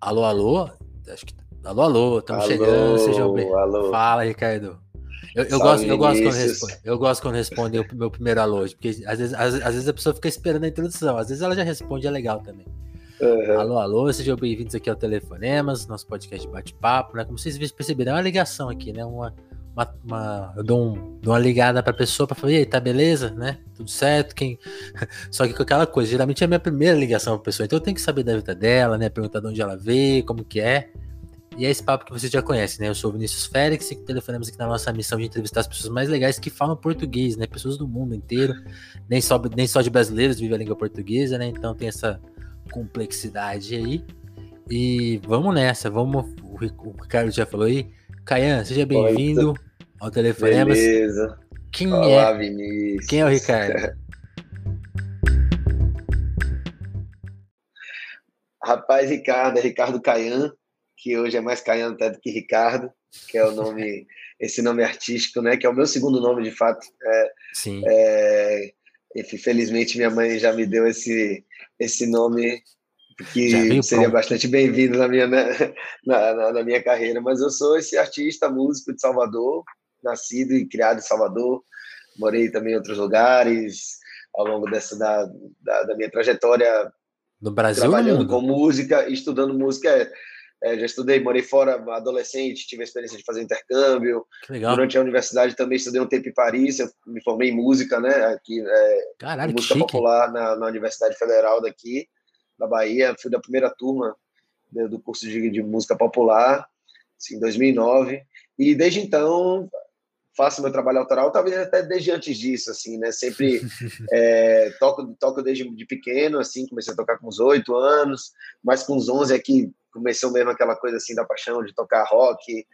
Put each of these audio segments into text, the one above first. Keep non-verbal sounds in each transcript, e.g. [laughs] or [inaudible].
Alô, alô? Acho que. Alô, alô, estamos chegando, sejam bem. Alô. Fala, Ricardo. Eu, eu gosto, eu, gosto quando responde, eu gosto quando responde o meu primeiro alô, porque às vezes, às, às, vezes a pessoa fica esperando a introdução, às vezes ela já responde, é legal também. Uhum. Alô, alô, sejam bem-vindos aqui ao Telefonemas, nosso podcast de bate-papo, né? Como vocês perceberam, é uma ligação aqui, né? Uma, uma, uma, eu dou, um, dou uma ligada pra pessoa pra falar, e aí, tá beleza, né? Tudo certo? Quem... [laughs] Só que com aquela coisa, geralmente é a minha primeira ligação pra pessoa, então eu tenho que saber da vida dela, né? Perguntar de onde ela veio, como que é. E é esse papo que vocês já conhecem, né? Eu sou o Vinícius Félix e telefonamos aqui na nossa missão de entrevistar as pessoas mais legais que falam português, né? Pessoas do mundo inteiro, nem só, nem só de brasileiros vivem a língua portuguesa, né? Então tem essa complexidade aí. E vamos nessa, vamos. O Ricardo já falou aí. Caian, seja bem-vindo ao Telefonemas. Beleza. Quem Olá, é? Vinícius. Quem é o Ricardo? [laughs] Rapaz, Ricardo, é Ricardo Caian, que hoje é mais Caian até do que Ricardo, que é o nome, [laughs] esse nome artístico, né? Que é o meu segundo nome, de fato. É, Sim. É, felizmente minha mãe já me deu esse, esse nome que seria pronto. bastante bem-vindo na minha, [laughs] na, na, na, minha carreira. Mas eu sou esse artista, músico de Salvador, nascido e criado em Salvador. Morei também em outros lugares ao longo dessa da, da, da minha trajetória no Brasil trabalhando com música, estudando música. É, é, já estudei, morei fora adolescente, tive a experiência de fazer intercâmbio. Durante a universidade também estudei um tempo em Paris, eu me formei em música, né? Aqui, é, Caralho, música popular na, na, Universidade Federal daqui, da Bahia. Fui da primeira turma do, curso de, de música popular, assim, em 2009. E desde então faço meu trabalho autoral, talvez até desde antes disso, assim, né? Sempre [laughs] é, toco, toco desde de pequeno, assim, comecei a tocar com uns oito anos, mas com uns onze aqui é começou mesmo aquela coisa assim da paixão de tocar rock.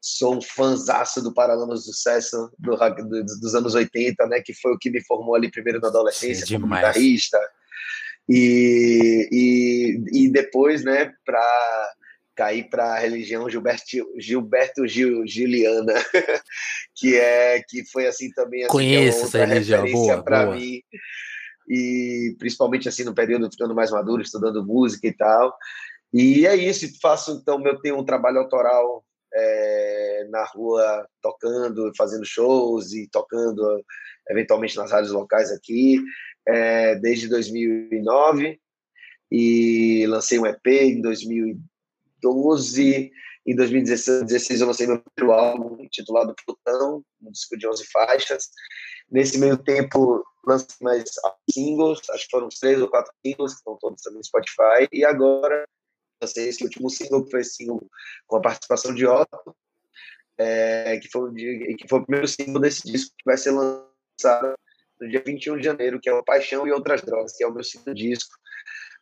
Sou um fãzaço do Paralamas do Sucesso do, do, dos anos 80, né? Que foi o que me formou ali primeiro na adolescência é como guitarrista. E, e, e depois, né, para cair para a religião Gilberto, Gilberto Gil, Giliana, [laughs] que é que foi assim também assim, Conheço essa religião, para mim. E principalmente assim no período ficando mais maduro, estudando música e tal. E é isso, faço então, eu tenho um trabalho autoral é, na rua, tocando, fazendo shows e tocando eventualmente nas rádios locais aqui, é, desde 2009 e lancei um EP em 2012. Em 2016 eu lancei meu primeiro álbum intitulado Plutão, um disco de 11 faixas. Nesse meio tempo lancei mais singles, acho que foram uns três ou quatro singles que estão todos também no Spotify. E agora lancei esse último single, que foi single com a participação de Otto, é, que, foi, que foi o primeiro single desse disco que vai ser lançado no dia 21 de janeiro, que é o Paixão e Outras Drogas, que é o meu segundo disco.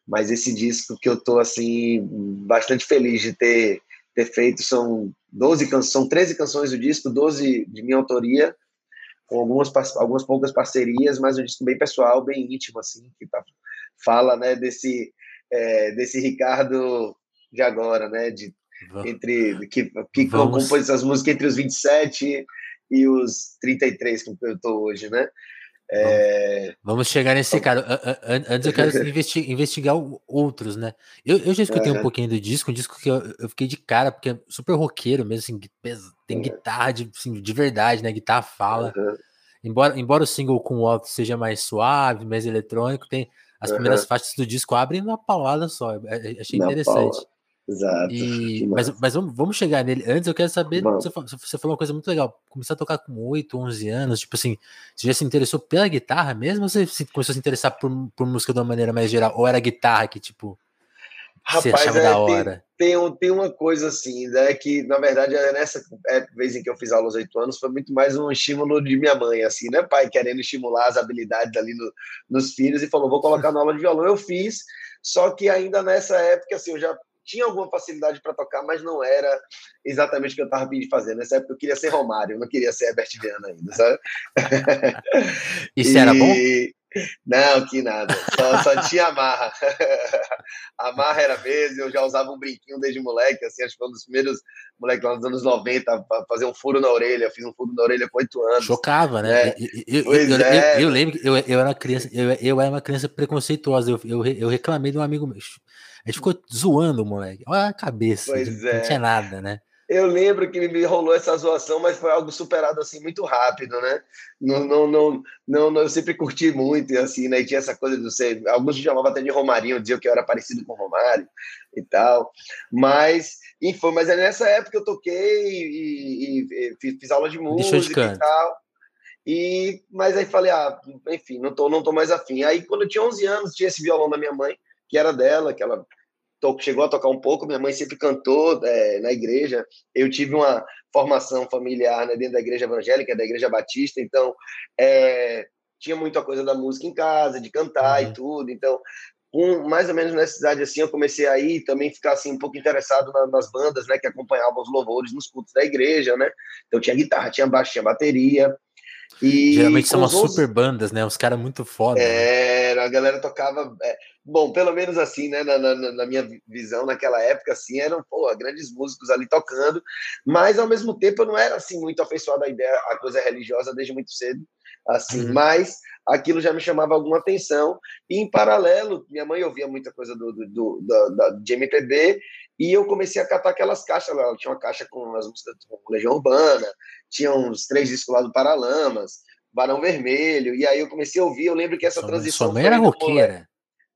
Mas esse disco que eu tô assim bastante feliz de ter ter feito são 12 canções, são 13 canções do disco, 12 de minha autoria, com algumas algumas poucas parcerias, mas um disco bem pessoal, bem íntimo assim, que tá, fala, né, desse é, desse Ricardo de agora, né? De, entre, que, que compôs essas músicas entre os 27 e os 33 que eu estou hoje, né? É... Vamos chegar nesse cara. Antes eu quero [laughs] investigar, outros, né? Eu, eu já escutei um pouquinho do disco, um disco que eu, eu, fiquei de cara, porque é super roqueiro mesmo, assim, tem guitarra de, assim, de verdade, né? Guitarra fala. Uhum. Embora, embora o single com o Otto seja mais suave, mais eletrônico, tem as primeiras faixas do disco abrem numa paulada só. É, é, achei Na interessante. Paula. Exato. E, [laughs] mas mas vamos, vamos chegar nele. Antes eu quero saber. Você falou, você falou, uma coisa muito legal. Começar a tocar com 8, 11 anos. Tipo assim, você já se interessou pela guitarra mesmo? Ou você começou a se interessar por, por música de uma maneira mais geral? Ou era a guitarra que, tipo, Rapaz, você achava é, da hora? Tem, tem, tem, uma coisa assim, né? Que na verdade, é nessa é, vez em que eu fiz aula aos 8 anos, foi muito mais um estímulo de minha mãe, assim, né? Pai querendo estimular as habilidades ali no, nos filhos e falou: vou colocar [laughs] na aula de violão. Eu fiz. Só que ainda nessa época, assim, eu já tinha alguma facilidade para tocar, mas não era exatamente o que eu estava pedindo fazer. Nessa época eu queria ser Romário, eu não queria ser Herbert Viana ainda, sabe? [laughs] Isso e... era bom? Não, que nada. Só, só tinha amarra. [laughs] a marra era mesmo, eu já usava um brinquinho desde moleque, assim, acho que foi um dos primeiros moleques lá nos anos 90 para fazer um furo na orelha. Eu fiz um furo na orelha com oito anos. Chocava, né? É. Eu, eu, eu, é. eu, lembro que eu, era criança, eu, era uma criança preconceituosa. Eu, eu reclamei de um amigo meu A gente ficou zoando o moleque. Olha a cabeça. Pois é. Não tinha nada, né? Eu lembro que me rolou essa zoação, mas foi algo superado assim muito rápido, né? Não, não, não, não, não eu sempre curti muito, assim, né? E tinha essa coisa de ser. Alguns chamavam até de Romarinho, diziam que eu era parecido com Romário e tal. Mas, enfim, mas é nessa época eu toquei e, e, e fiz aula de música de e tal. E, mas aí falei, ah, enfim, não tô, não tô mais afim. Aí quando eu tinha 11 anos, tinha esse violão da minha mãe, que era dela, que ela chegou a tocar um pouco, minha mãe sempre cantou é, na igreja. Eu tive uma formação familiar né, dentro da igreja evangélica, da igreja batista, então é, tinha muita coisa da música em casa, de cantar uhum. e tudo. Então, um, mais ou menos nessa idade assim, eu comecei a ir também ficar assim um pouco interessado na, nas bandas, né, que acompanhavam os louvores nos cultos da igreja, né? Então tinha guitarra, tinha baixo, tinha bateria. E Geralmente são umas super bandas, né? Os caras muito foda. É, né? a galera tocava. É, bom, pelo menos assim, né? Na, na, na, minha visão, naquela época, assim, eram pô, grandes músicos ali tocando, mas ao mesmo tempo eu não era assim muito afeiçoado à ideia, à coisa religiosa desde muito cedo, assim, uhum. mas aquilo já me chamava alguma atenção. E em paralelo, minha mãe ouvia muita coisa do, do, do, do de MPB e eu comecei a catar aquelas caixas lá. Tinha uma caixa com as músicas do Legião Urbana, tinha uns três discos lá do Paralamas, Barão Vermelho, e aí eu comecei a ouvir. Eu lembro que essa sua, transição. Sua mãe era roqueira.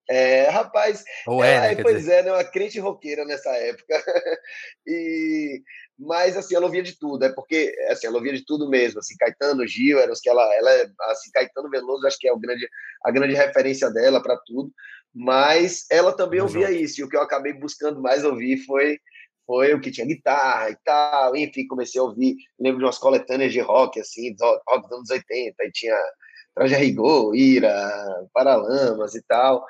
É, rapaz, Ou é, é pois dizer... é, né, uma crente roqueira nessa época. [laughs] e mas assim, ela ouvia de tudo, é porque assim, ela ouvia de tudo mesmo, assim, Caetano, Gil, eram os que ela, ela assim, Caetano Veloso, acho que é o grande, a grande referência dela para tudo, mas ela também ouvia isso, e o que eu acabei buscando mais ouvir foi foi o que tinha guitarra e tal, enfim, comecei a ouvir, lembro de umas coletâneas de rock, assim, rock dos anos 80, e tinha Traje a Rigor, Ira, Paralamas e tal,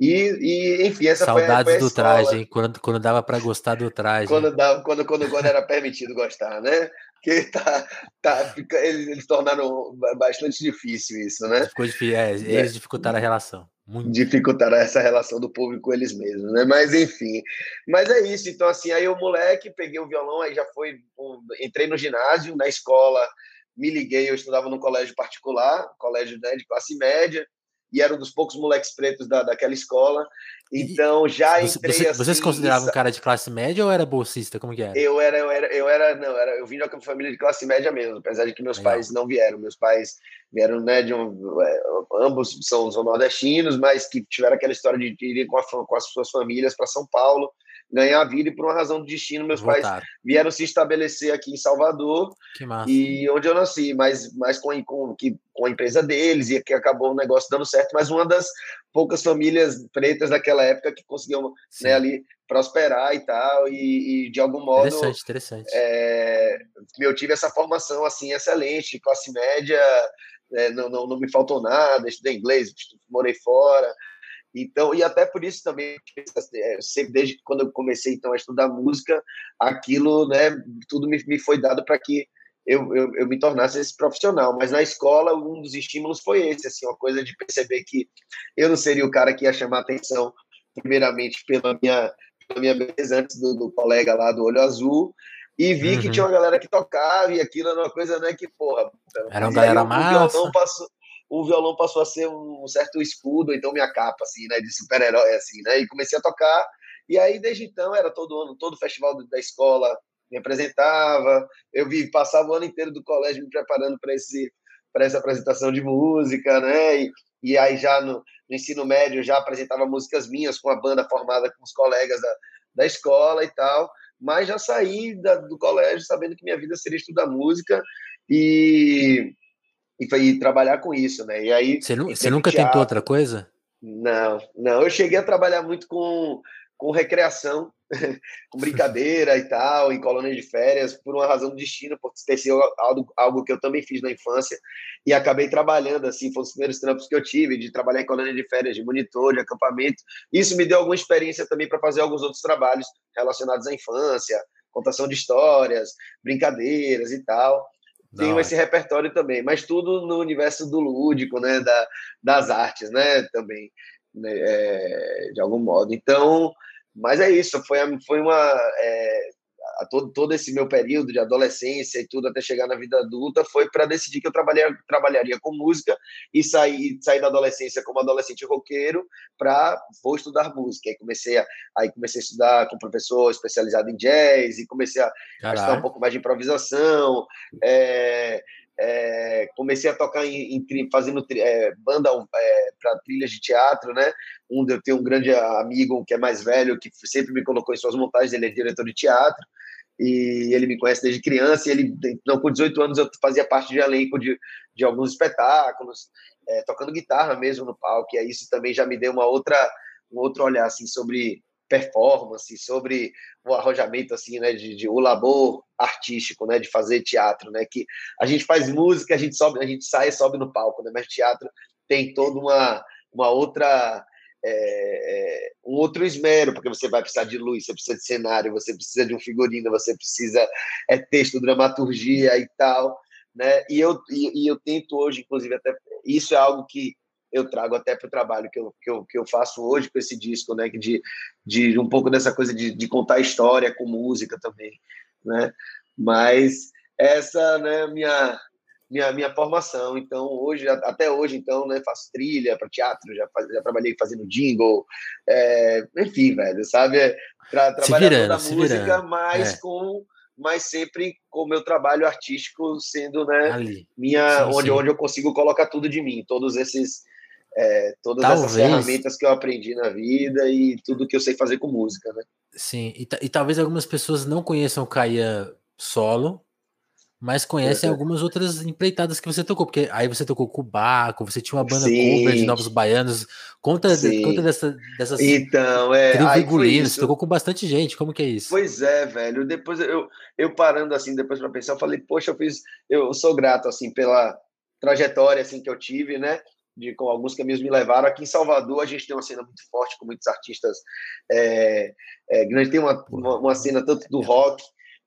e, e, enfim, essa Saudades foi, foi do traje, hein? Quando, quando dava para gostar do traje. Quando, dava, quando, quando, quando era permitido gostar, né? Que tá, tá, eles, eles tornaram bastante difícil isso, né? Ficou difícil, é, eles é. dificultaram a relação. Muito. Dificultaram essa relação do público com eles mesmos, né? Mas enfim. Mas é isso. Então, assim, aí o moleque, peguei o violão, aí já foi. Um, entrei no ginásio, na escola, me liguei, eu estudava num colégio particular, colégio né, de classe média e era um dos poucos moleques pretos da, daquela escola. Então já entrei você, assim. Você se considerava um cara de classe média ou era bolsista? Como que era? Eu era, eu era, eu era, não, era, eu vim de uma família de classe média mesmo, apesar de que meus Legal. pais não vieram. Meus pais vieram, né, de um, é, ambos são, são nordestinos, mas que tiveram aquela história de ir com, a, com as suas famílias para São Paulo ganhar a vida e por uma razão do destino meus Voltaram. pais vieram se estabelecer aqui em Salvador e onde eu nasci mas mas com, com, com a empresa deles e que acabou o negócio dando certo mas uma das poucas famílias pretas daquela época que conseguiam né, ali prosperar e tal e, e de algum modo interessante interessante. é, eu tive essa formação assim excelente classe média é, não, não, não me faltou nada estudei inglês morei fora então, e até por isso também, é, sempre desde quando eu comecei então a estudar música, aquilo, né, tudo me, me foi dado para que eu, eu, eu, me tornasse esse profissional. Mas na escola, um dos estímulos foi esse, assim, uma coisa de perceber que eu não seria o cara que ia chamar atenção, primeiramente, pela minha, pela minha beleza, antes do, do colega lá do Olho Azul, e vi uhum. que tinha uma galera que tocava, e aquilo era uma coisa, né, que, porra... Era uma galera massa. Passou, o violão passou a ser um certo escudo, então minha capa, assim, né, de super-herói, assim, né, e comecei a tocar, e aí desde então era todo ano, todo festival da escola me apresentava, eu vi, passava o ano inteiro do colégio me preparando para esse para essa apresentação de música, né, e, e aí já no, no, ensino médio já apresentava músicas minhas com a banda formada com os colegas da, da escola e tal, mas já saí da, do colégio sabendo que minha vida seria estudar música e e foi trabalhar com isso, né? E aí você, você nunca teatro. tentou outra coisa? Não, não. Eu cheguei a trabalhar muito com, com recreação, [laughs] com brincadeira e tal, em colônia de férias, por uma razão do destino, por ter sido algo, algo que eu também fiz na infância e acabei trabalhando assim, foram os primeiros trampos que eu tive de trabalhar em colônia de férias, de monitor, de acampamento. Isso me deu alguma experiência também para fazer alguns outros trabalhos relacionados à infância, contação de histórias, brincadeiras e tal tenho esse repertório também, mas tudo no universo do lúdico, né, da, das artes, né, também, né, é, de algum modo. Então, mas é isso, foi, foi uma, é, a todo, todo esse meu período de adolescência e tudo até chegar na vida adulta foi para decidir que eu trabalharia, trabalharia com música e sair, sair da adolescência como adolescente roqueiro para vou estudar música. Aí comecei a, aí comecei a estudar com um professor especializado em jazz e comecei a, a estudar um pouco mais de improvisação. É, é, comecei a tocar em, em fazendo é, banda é, para trilhas de teatro, né? Um eu tenho um grande amigo que é mais velho que sempre me colocou em suas montagens. Ele é diretor de teatro e ele me conhece desde criança. E ele, então, com 18 anos, eu fazia parte de elenco de, de alguns espetáculos, é, tocando guitarra mesmo no palco. E aí isso também já me deu uma outra um outro olhar assim sobre performance, sobre o arrojamento assim, né, de, de, o labor artístico, né, de fazer teatro, né, que a gente faz música, a gente sobe, a gente sai e sobe no palco, né, mas teatro tem toda uma uma outra é, é, um outro esmero, porque você vai precisar de luz, você precisa de cenário, você precisa de um figurino, você precisa é texto, dramaturgia e tal, né? E eu e, e eu tento hoje, inclusive até isso é algo que eu trago até para o trabalho que eu, que, eu, que eu faço hoje com esse disco, né? De, de um pouco dessa coisa de, de contar história com música também, né? Mas essa, né, minha minha minha formação. Então hoje até hoje então, né, faço trilha para teatro, já faz, já trabalhei fazendo jingle, é, enfim, velho, sabe? Trabalhar virando, toda a música, virando. mas é. com mas sempre com o meu trabalho artístico sendo né Ali. minha sim, onde sim. onde eu consigo colocar tudo de mim todos esses é, todas talvez, essas ferramentas que eu aprendi na vida e tudo que eu sei fazer com música, né? Sim, e, e talvez algumas pessoas não conheçam o Caia solo, mas conhecem é. algumas outras empreitadas que você tocou, porque aí você tocou com o Baco, você tinha uma banda Sim. cover de Novos Baianos. Conta, conta dessa, dessas então, é, você tocou com bastante gente, como que é isso? Pois é, velho. Depois eu, eu parando assim, depois para pensar, eu falei, poxa, eu fiz, eu sou grato assim pela trajetória assim que eu tive, né? De com alguns caminhos me levaram. Aqui em Salvador, a gente tem uma cena muito forte com muitos artistas é, é, grandes. Tem uma, uma, uma, cena tanto do rock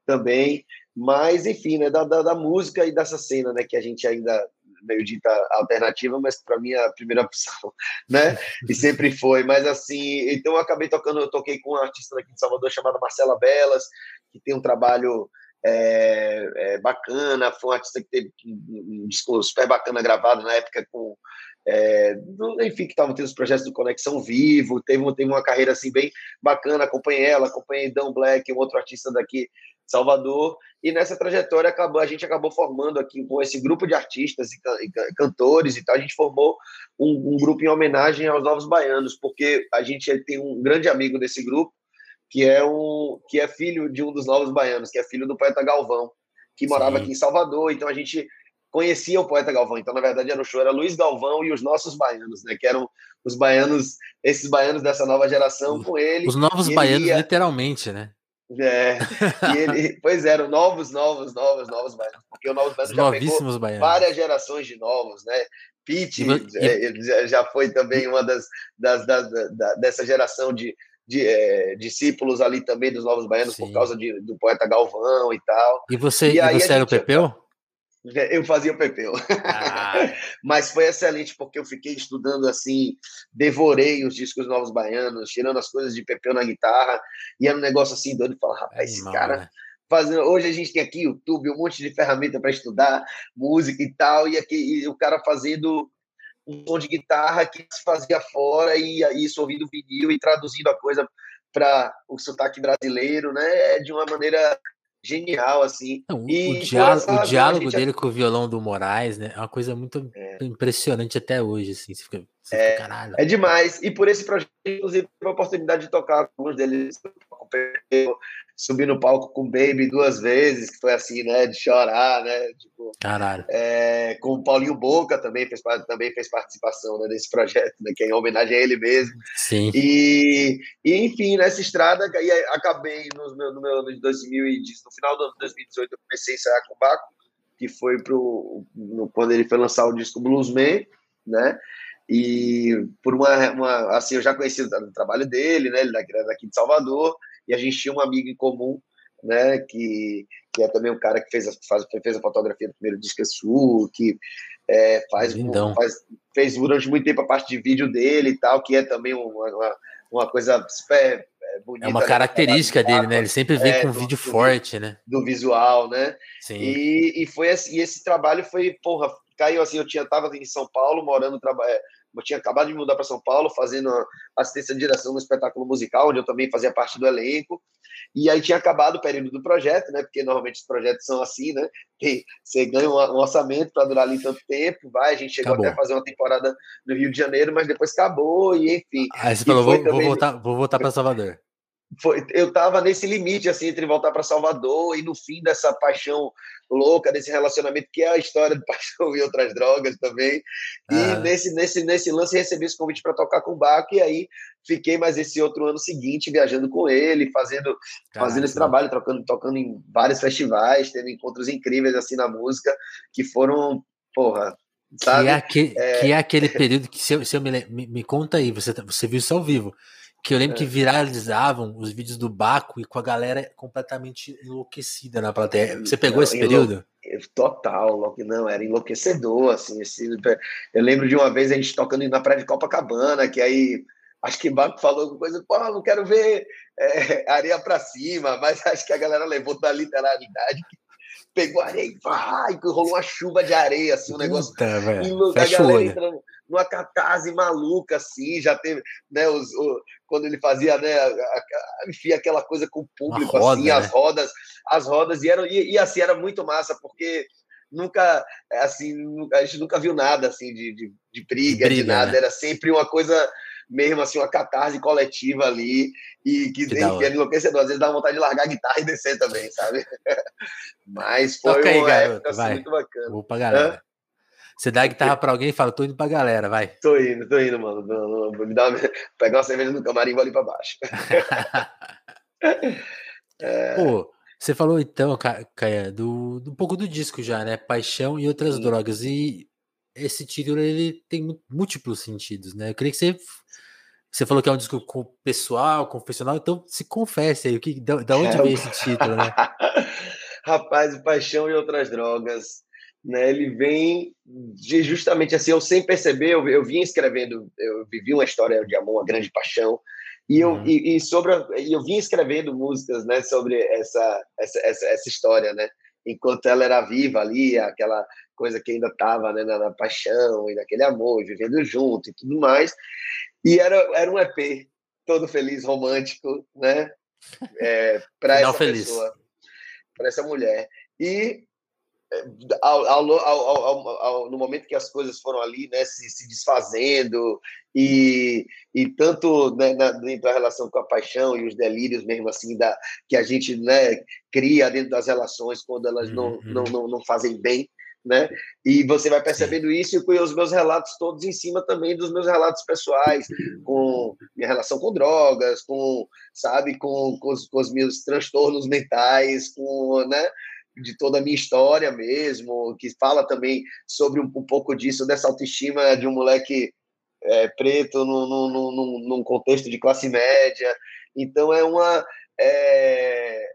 também, mas enfim, né, da, da, da, música e dessa cena, né, que a gente ainda meio dita alternativa, mas para mim é a primeira [laughs] opção, né? E sempre foi. Mas assim, então eu acabei tocando, eu toquei com uma artista daqui de Salvador chamada Marcela Belas, que tem um trabalho é, é, bacana, foi um artista que teve um disco super bacana gravado na época com é, enfim, que estavam tendo os projetos do Conexão Vivo, teve, teve uma carreira assim bem bacana, acompanhei ela, acompanhei Dan Black, um outro artista daqui Salvador, e nessa trajetória acabou, a gente acabou formando aqui com esse grupo de artistas e, e cantores e tal, a gente formou um, um, grupo em homenagem aos Novos Baianos, porque a gente tem um grande amigo desse grupo, que é, um, que é filho de um dos Novos Baianos, que é filho do poeta Galvão, que morava Sim. aqui em Salvador, então a gente conhecia o poeta Galvão. Então, na verdade, era o show era Luiz Galvão e os nossos baianos, né? Que eram os baianos, esses baianos dessa nova geração com ele. Os novos baianos, ia... literalmente, né? É, e ele, [laughs] pois eram novos, novos, novos, novos baianos, porque o Novos Baianos já pegou baianos. várias gerações de novos, né? Pete e... é, já foi também uma das, das, das da, dessa geração de, de é, discípulos ali também dos Novos Baianos Sim. por causa de, do poeta Galvão e tal. E você, e, e você era o Pepeu? Eu fazia o Pepeu. Ah. [laughs] Mas foi excelente porque eu fiquei estudando assim, devorei os discos novos baianos, tirando as coisas de Pepeu na guitarra, e era um negócio assim doido. Falar, rapaz, esse cara. Né? Fazendo... Hoje a gente tem aqui YouTube, um monte de ferramenta para estudar música e tal, e, aqui, e o cara fazendo um som de guitarra que se fazia fora, e isso ouvindo vinil e traduzindo a coisa para o sotaque brasileiro, né? De uma maneira genial, assim. Não, e, o, diálogo, o diálogo dele com o violão do Moraes, né? É uma coisa muito é. impressionante até hoje, assim. Você fica, você é, fica, é demais. E por esse projeto, inclusive, tive a oportunidade de tocar alguns deles subir no palco com o Baby duas vezes, que foi assim, né, de chorar, né, tipo, Caralho. É, com o Paulinho Boca também fez, também fez participação né, nesse projeto, né, que é em homenagem a ele mesmo. Sim. E, e enfim, nessa estrada, e acabei no meu, no meu no 2010, no final do ano de 2018, eu comecei a ensaiar com o Baco, que foi pro, no, quando ele foi lançar o disco Bluesman, né, e por uma, uma assim, eu já conhecia o trabalho dele, né, ele era daqui de Salvador, e a gente tinha um amigo em comum, né, que, que é também um cara que fez a, faz, fez a fotografia do primeiro disco Sul, que é, faz, um, faz, fez durante muito tempo a parte de vídeo dele e tal, que é também uma, uma, uma coisa super é, bonita. É uma né? característica dele, né? Ele sempre vem é, com um vídeo do, forte, né? Do visual, né? Sim. E, e foi esse, e esse trabalho foi, porra, caiu assim, eu tinha tava em São Paulo, morando, é, eu tinha acabado de mudar para São Paulo, fazendo assistência de direção no espetáculo musical, onde eu também fazia parte do elenco. E aí tinha acabado o período do projeto, né? Porque normalmente os projetos são assim, né? Que você ganha um orçamento para durar ali tanto tempo, vai. A gente chegou acabou. até a fazer uma temporada no Rio de Janeiro, mas depois acabou e enfim. Aí você falou, vou, também... vou, voltar, vou voltar para Salvador foi, eu estava nesse limite assim entre voltar para Salvador e no fim dessa paixão louca desse relacionamento que é a história de [laughs] paixão e outras drogas também e ah. nesse nesse nesse lance recebi esse convite para tocar com o Baco e aí fiquei mais esse outro ano seguinte viajando com ele fazendo fazendo esse trabalho tocando tocando em vários festivais tendo encontros incríveis assim na música que foram porra sabe? Que é, aquele, é... Que é aquele período que se eu, se eu me, me, me conta aí você você viu isso ao vivo que eu lembro é. que viralizavam os vídeos do Baco e com a galera completamente enlouquecida na plateia. Você pegou não, esse período? Total, não, era enlouquecedor, assim, esse, eu lembro de uma vez a gente tocando na praia de Copacabana, que aí acho que Baco falou alguma coisa, pô, não quero ver é, areia para cima, mas [laughs] acho que a galera levou da literalidade pegou areia e vai, rolou uma chuva de areia, assim, um negócio. Puta, velho. A galera entrando numa catarse maluca, assim, já teve, né, os, o, quando ele fazia, né, a, a, enfim, aquela coisa com o público, roda, assim, né? as rodas, as rodas, e, era, e, e, assim, era muito massa, porque nunca, assim, a gente nunca viu nada, assim, de, de, de briga, de, briga, de nada, né? era sempre uma coisa mesmo assim, uma catarse coletiva ali, e que, que, que é enlouquecedor. Às vezes dá vontade de largar a guitarra e descer também, sabe? [laughs] Mas foi Toca aí, uma garoto, época assim, muito bacana. Vou pra galera. Hã? Você dá a guitarra pra alguém e fala, tô indo pra galera, vai. Tô indo, tô indo, mano. Vou me dar uma... [laughs] pegar uma cerveja no camarim e vou ali pra baixo. [laughs] é... Pô, você falou então, Caia, do, do um pouco do disco já, né? Paixão e outras Sim. drogas. E esse título ele tem múltiplos sentidos, né? Eu queria que você você falou que é um disco pessoal, confessional, então se confesse aí, o que, da, da onde vem esse título, né? [laughs] Rapaz, Paixão e Outras Drogas, né? Ele vem de justamente assim, eu sem perceber, eu, eu vim escrevendo, eu vivi uma história de amor, uma grande paixão, e eu, uhum. e, e, sobre a, e eu vim escrevendo músicas, né, sobre essa, essa, essa, essa história, né? enquanto ela era viva ali, aquela coisa que ainda estava né, na, na, paixão e naquele amor, vivendo junto e tudo mais. E era, era um EP todo feliz, romântico, né? [laughs] É, para essa feliz. pessoa, para essa mulher. E ao, ao, ao, no momento que as coisas foram ali, né, se, se desfazendo e, e tanto né, na, dentro da relação com a paixão e os delírios mesmo assim da que a gente né, cria dentro das relações quando elas não, uhum. não, não, não fazem bem, né? E você vai percebendo isso com os meus relatos todos em cima também dos meus relatos pessoais, com minha relação com drogas, com, sabe, com, com, os, com os meus transtornos mentais, com, né? De toda a minha história mesmo, que fala também sobre um, um pouco disso, dessa autoestima de um moleque é, preto num, num, num, contexto de classe média. Então é uma. É,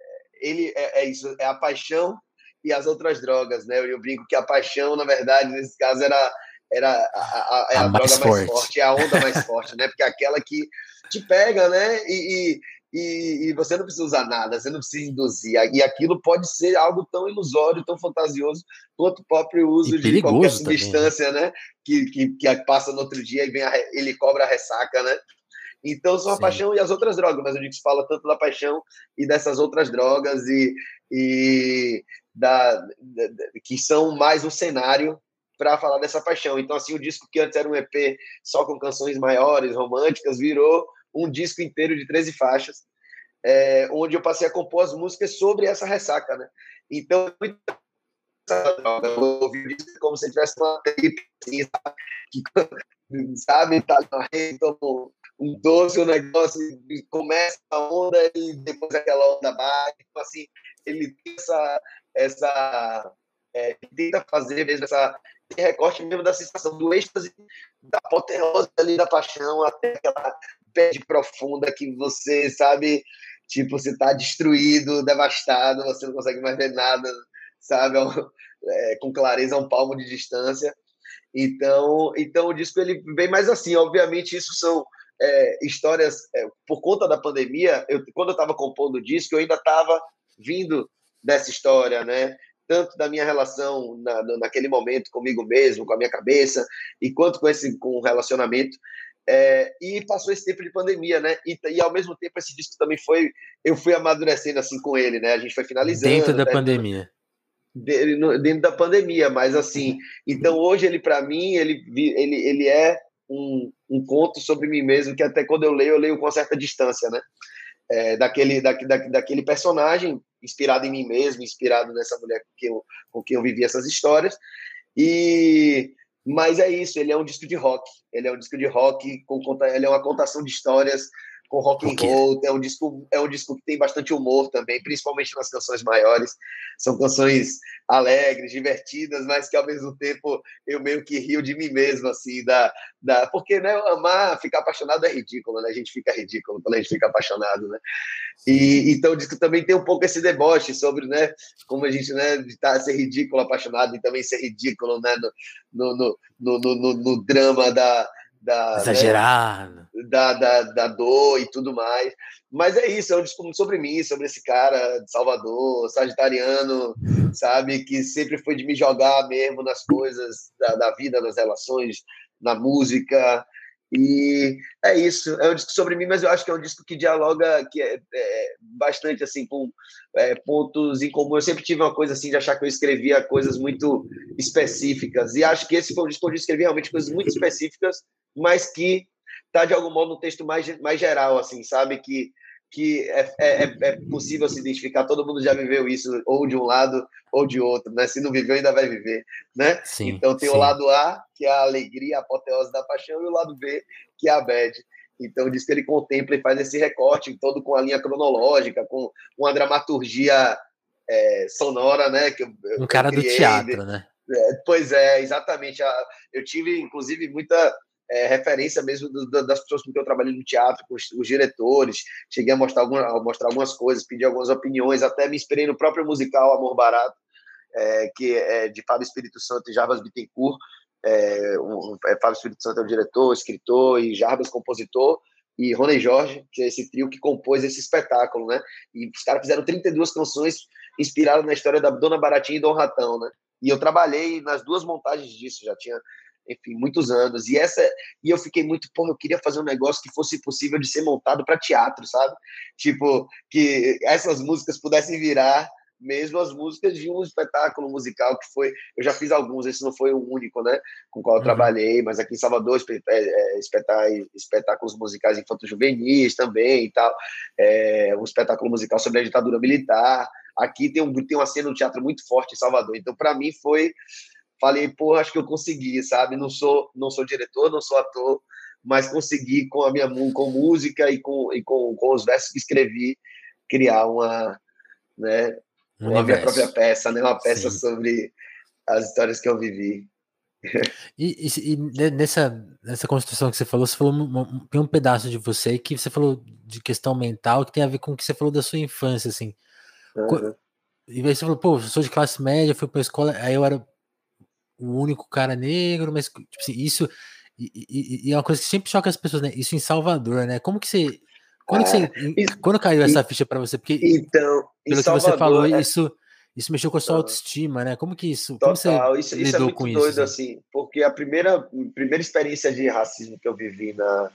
ele é, é, isso, é a paixão e as outras drogas, né? Eu, brinco que a paixão, na verdade, nesse caso, era, era a, a, é a, a droga mais forte. forte, é a onda mais forte, né? Porque é aquela que te pega, né? E, e, e, e, você não precisa usar nada, você não precisa induzir. E aquilo pode ser algo tão ilusório, tão fantasioso, quanto o próprio uso de qualquer substância, também. né? Que, que, que, passa no outro dia e vem a, ele cobra a ressaca, né? Então, são a Sim. paixão e as outras drogas, mas o Dix fala tanto da paixão e dessas outras drogas e, e da, da, que são mais um cenário para falar dessa paixão. Então, assim, o disco que antes era um EP só com canções maiores, românticas, virou um disco inteiro de 13 faixas, é, onde eu passei a compor as músicas sobre essa ressaca, né? Então, eu ouvi o disco como se tivesse uma trip, assim, [laughs] sabe? Tá na rede, um doce, um negócio, começa a onda e depois aquela onda baixa. Então, assim, ele tem essa. essa é, tenta fazer mesmo essa, recorte mesmo da sensação do êxtase, da apoteose ali da paixão, até aquela pede profunda que você, sabe, tipo, você tá destruído, devastado, você não consegue mais ver nada, sabe, é, com clareza a um palmo de distância. Então, então o disco ele vem mais assim, obviamente isso são é, histórias é, por conta da pandemia. Eu, quando eu estava compondo o disco, eu ainda estava vindo dessa história, né? Tanto da minha relação na, naquele momento comigo mesmo, com a minha cabeça, e quanto com esse com o relacionamento. É, e passou esse tempo de pandemia, né? E, e, ao mesmo tempo esse disco também foi, eu fui amadurecendo assim com ele, né? A gente foi finalizando. Dentro da né? pandemia. Dentro da pandemia, mas assim, então hoje ele para mim ele, ele, ele é um, um conto sobre mim mesmo que até quando eu leio eu leio com certa distância, né? É, daquele, da, da, daquele personagem inspirado em mim mesmo, inspirado nessa mulher com quem eu, com quem eu vivi essas histórias. E mas é isso, ele é um disco de rock. Ele é um disco de rock com ele é uma contação de histórias com rock and roll. É um disco, é um disco que tem bastante humor também, principalmente nas canções maiores. São canções alegres, divertidas, mas que ao mesmo tempo eu meio que rio de mim mesmo, assim, da, da porque né, amar, ficar apaixonado é ridículo, né? A gente fica ridículo quando a gente fica apaixonado, né? E então o disco também tem um pouco esse deboche sobre, né, como a gente, né, tá ser ridículo apaixonado e também ser ridículo, né, no, no, no, no, no, no drama da da, Exagerado. Né, da, da, da, dor e tudo mais. Mas é isso, é um disco sobre mim, sobre esse cara de Salvador, sagitariano, sabe? Que sempre foi de me jogar mesmo nas coisas da, da vida, nas relações, na música. E é isso, é um disco sobre mim, mas eu acho que é um disco que dialoga que é, é bastante assim com é, pontos em comum. Eu sempre tive uma coisa assim de achar que eu escrevia coisas muito específicas e acho que esse foi um disco onde eu escrevi realmente coisas muito específicas, mas que tá de algum modo no texto mais mais geral assim, sabe que que é, é, é, é, possível se identificar, todo mundo já viveu isso, ou de um lado ou de outro, né? Se não viveu, ainda vai viver, né? Sim, então tem sim. o lado A, que é a alegria, a apoteose da paixão, e o lado B, que é a bad. Então diz que ele contempla e faz esse recorte todo com a linha cronológica, com uma dramaturgia é, sonora, né? Que eu, um cara do teatro, né? É, pois é, exatamente. Eu tive, inclusive, muita é, referência mesmo do, do, das pessoas com quem eu trabalhei no teatro, com os, os diretores. Cheguei a mostrar, a mostrar algumas coisas, pedir algumas opiniões, até me inspirei no próprio musical Amor Barato, é, que é de Fábio Espírito Santo e Jarbas Bittencourt. É, um, é, Fábio Espírito Santo é o diretor, escritor, e Jarbas compositor, e Rony Jorge, que é esse trio que compôs esse espetáculo, né? E os caras fizeram 32 canções inspiradas na história da Dona Baratinha e Dom Ratão, né? E eu trabalhei nas duas montagens disso, já tinha enfim, muitos anos. E essa e eu fiquei muito, pô, eu queria fazer um negócio que fosse possível de ser montado para teatro, sabe? Tipo, que essas músicas pudessem virar mesmo as músicas de um espetáculo musical que foi, eu já fiz alguns, esse não foi o único, né, com o qual eu uhum. trabalhei, mas aqui em Salvador, é, é, espetáculos musicais infanto-juvenis também e tal, é, um espetáculo musical sobre a ditadura militar, aqui tem, um, tem uma cena no teatro muito forte em Salvador, então para mim foi falei, pô, acho que eu consegui, sabe? Não sou, não sou diretor, não sou ator, mas consegui com a minha com música e com, e com, com os versos que escrevi criar uma, né, uma minha própria peça, né? Uma peça Sim. sobre as histórias que eu vivi. E, e, e, nessa, nessa construção que você falou, você falou tem um pedaço de você que você falou de questão mental que tem a ver com o que você falou da sua infância, assim. Uhum. E aí você falou, pô, eu sou de classe média, fui pra escola, aí eu era o único cara negro, mas tipo assim, isso e, e, e, é uma coisa que sempre choca as pessoas, né? Isso em Salvador, né? Como que você. Quando, que você, ah, quando caiu essa ficha para você? Porque, então, pelo Salvador, que você falou, é... isso, isso mexeu com a sua autoestima, né? Como que isso. Total, como você isso, isso é muito com doido, isso, assim? assim, porque a primeira, primeira experiência de racismo que eu vivi na,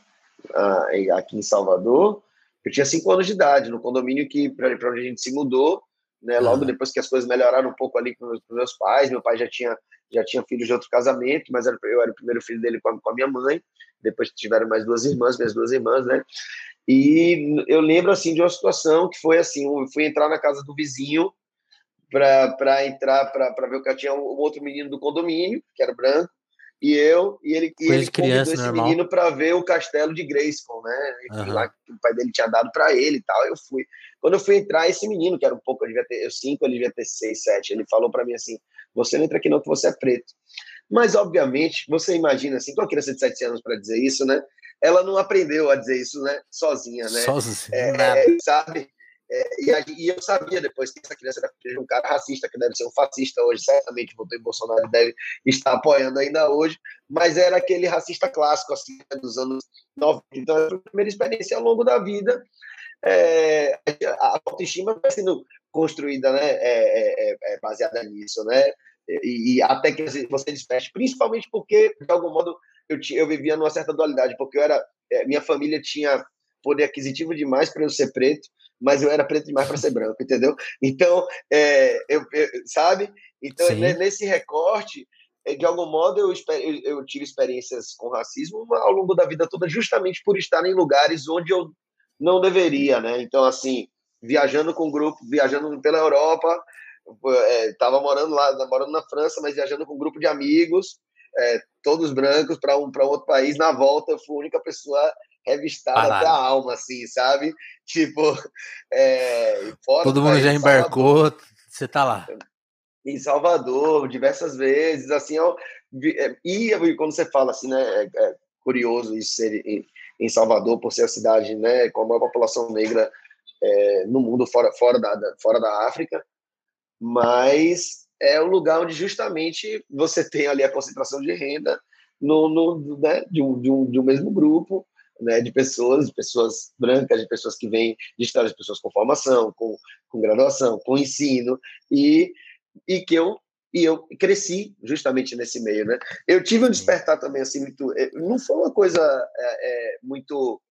aqui em Salvador, eu tinha cinco anos de idade, no condomínio que para onde a gente se mudou, né? Logo uhum. depois que as coisas melhoraram um pouco ali com os meus pais, meu pai já tinha já tinha filhos de outro casamento, mas eu era o primeiro filho dele com a, com a minha mãe. Depois tiveram mais duas irmãs, minhas duas irmãs, né? E eu lembro assim de uma situação que foi assim, eu fui entrar na casa do vizinho para entrar para ver o que tinha um outro menino do condomínio, que era branco, e eu, e ele, e ele criança, convidou esse normal. menino para ver o castelo de Grayskull, né? Enfim, uhum. lá que o pai dele tinha dado para ele e tal. Eu fui. Quando eu fui entrar, esse menino, que era um pouco, eu devia ter eu cinco, ele devia ter seis, sete, ele falou para mim assim: você não entra aqui não, que você é preto. Mas, obviamente, você imagina assim, uma criança de sete anos para dizer isso, né? Ela não aprendeu a dizer isso, né? Sozinha, né? Sozinha. É, sabe? É, e, e, eu sabia depois que essa criança era filha de um cara racista, que deve ser um fascista hoje, certamente votou em Bolsonaro, deve estar apoiando ainda hoje, mas era aquele racista clássico, assim, né, dos anos 90. Então, a primeira experiência ao longo da vida. É, a autoestima vai sendo construída, né, é, é, é, é baseada nisso, né? E, e, até que você desperte, principalmente porque, de algum modo, eu, eu vivia numa certa dualidade, porque eu era, minha família tinha poder aquisitivo demais para eu ser preto, mas eu era preto demais para ser branco, entendeu? Então, é, eu, eu, sabe? Então, Sim. nesse recorte, é, de algum modo, eu, eu, tive experiências com racismo ao longo da vida toda, justamente por estar em lugares onde eu não deveria, né? Então, assim, viajando com um grupo, viajando pela Europa, estava é, morando lá, morando na França, mas viajando com um grupo de amigos, é, todos brancos, para um, um outro país. Na volta, eu fui a única pessoa revistada Parado. até a alma, assim, sabe? [laughs] Tipo, é, todo mundo já embarcou, você tá lá. Em Salvador, diversas vezes, assim, eu, é, e quando você fala assim, né, é, é curioso isso ser em, em, Salvador, por ser a cidade, né, com a maior população negra é, no mundo, fora, fora, da, fora da África, mas é um lugar onde justamente você tem ali a concentração de renda no, no né, de, um, de, um, de um mesmo grupo, né, de pessoas, de pessoas brancas, de pessoas que vêm de histórias de pessoas com formação, com, com graduação, com ensino, e, e que eu e eu cresci justamente nesse meio, né? Eu tive um despertar também assim muito, eh, não foi uma coisa é, é, muito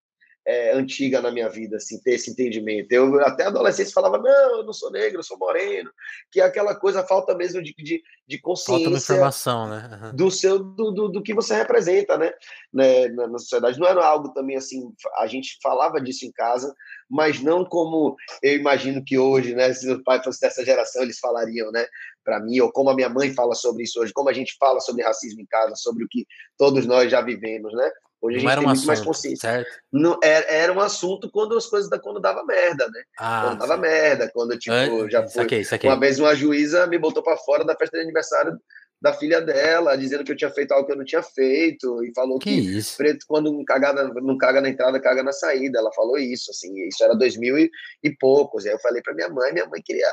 é, antiga na minha vida, assim, ter esse entendimento. Eu até adolescente falava, não, eu não sou negro, eu sou moreno, que é aquela coisa, falta mesmo de, de, de consciência. Falta informação, né? Uhum. Do seu, do, do, do, que você representa, né? né? Na, na sociedade. Não era algo também assim, a gente falava disso em casa, mas não como eu imagino que hoje, né? Se o pai fosse dessa geração, eles falariam, né? Para mim, ou como a minha mãe fala sobre isso hoje, como a gente fala sobre racismo em casa, sobre o que todos nós já vivemos, né? Hoje a gente tem um muito assunto, mais consciência. Certo? Não, era, era um assunto quando as coisas da, quando dava merda, né? Ah, quando dava sim. merda, quando tipo, já foi. Saquei, saquei. Uma vez uma juíza me botou para fora da festa de aniversário da filha dela, dizendo que eu tinha feito algo que eu não tinha feito, e falou que, que preto, quando não caga, não caga na entrada, caga na saída. Ela falou isso, assim, isso era 2000 e, e poucos. Aí eu falei para minha mãe, minha mãe queria.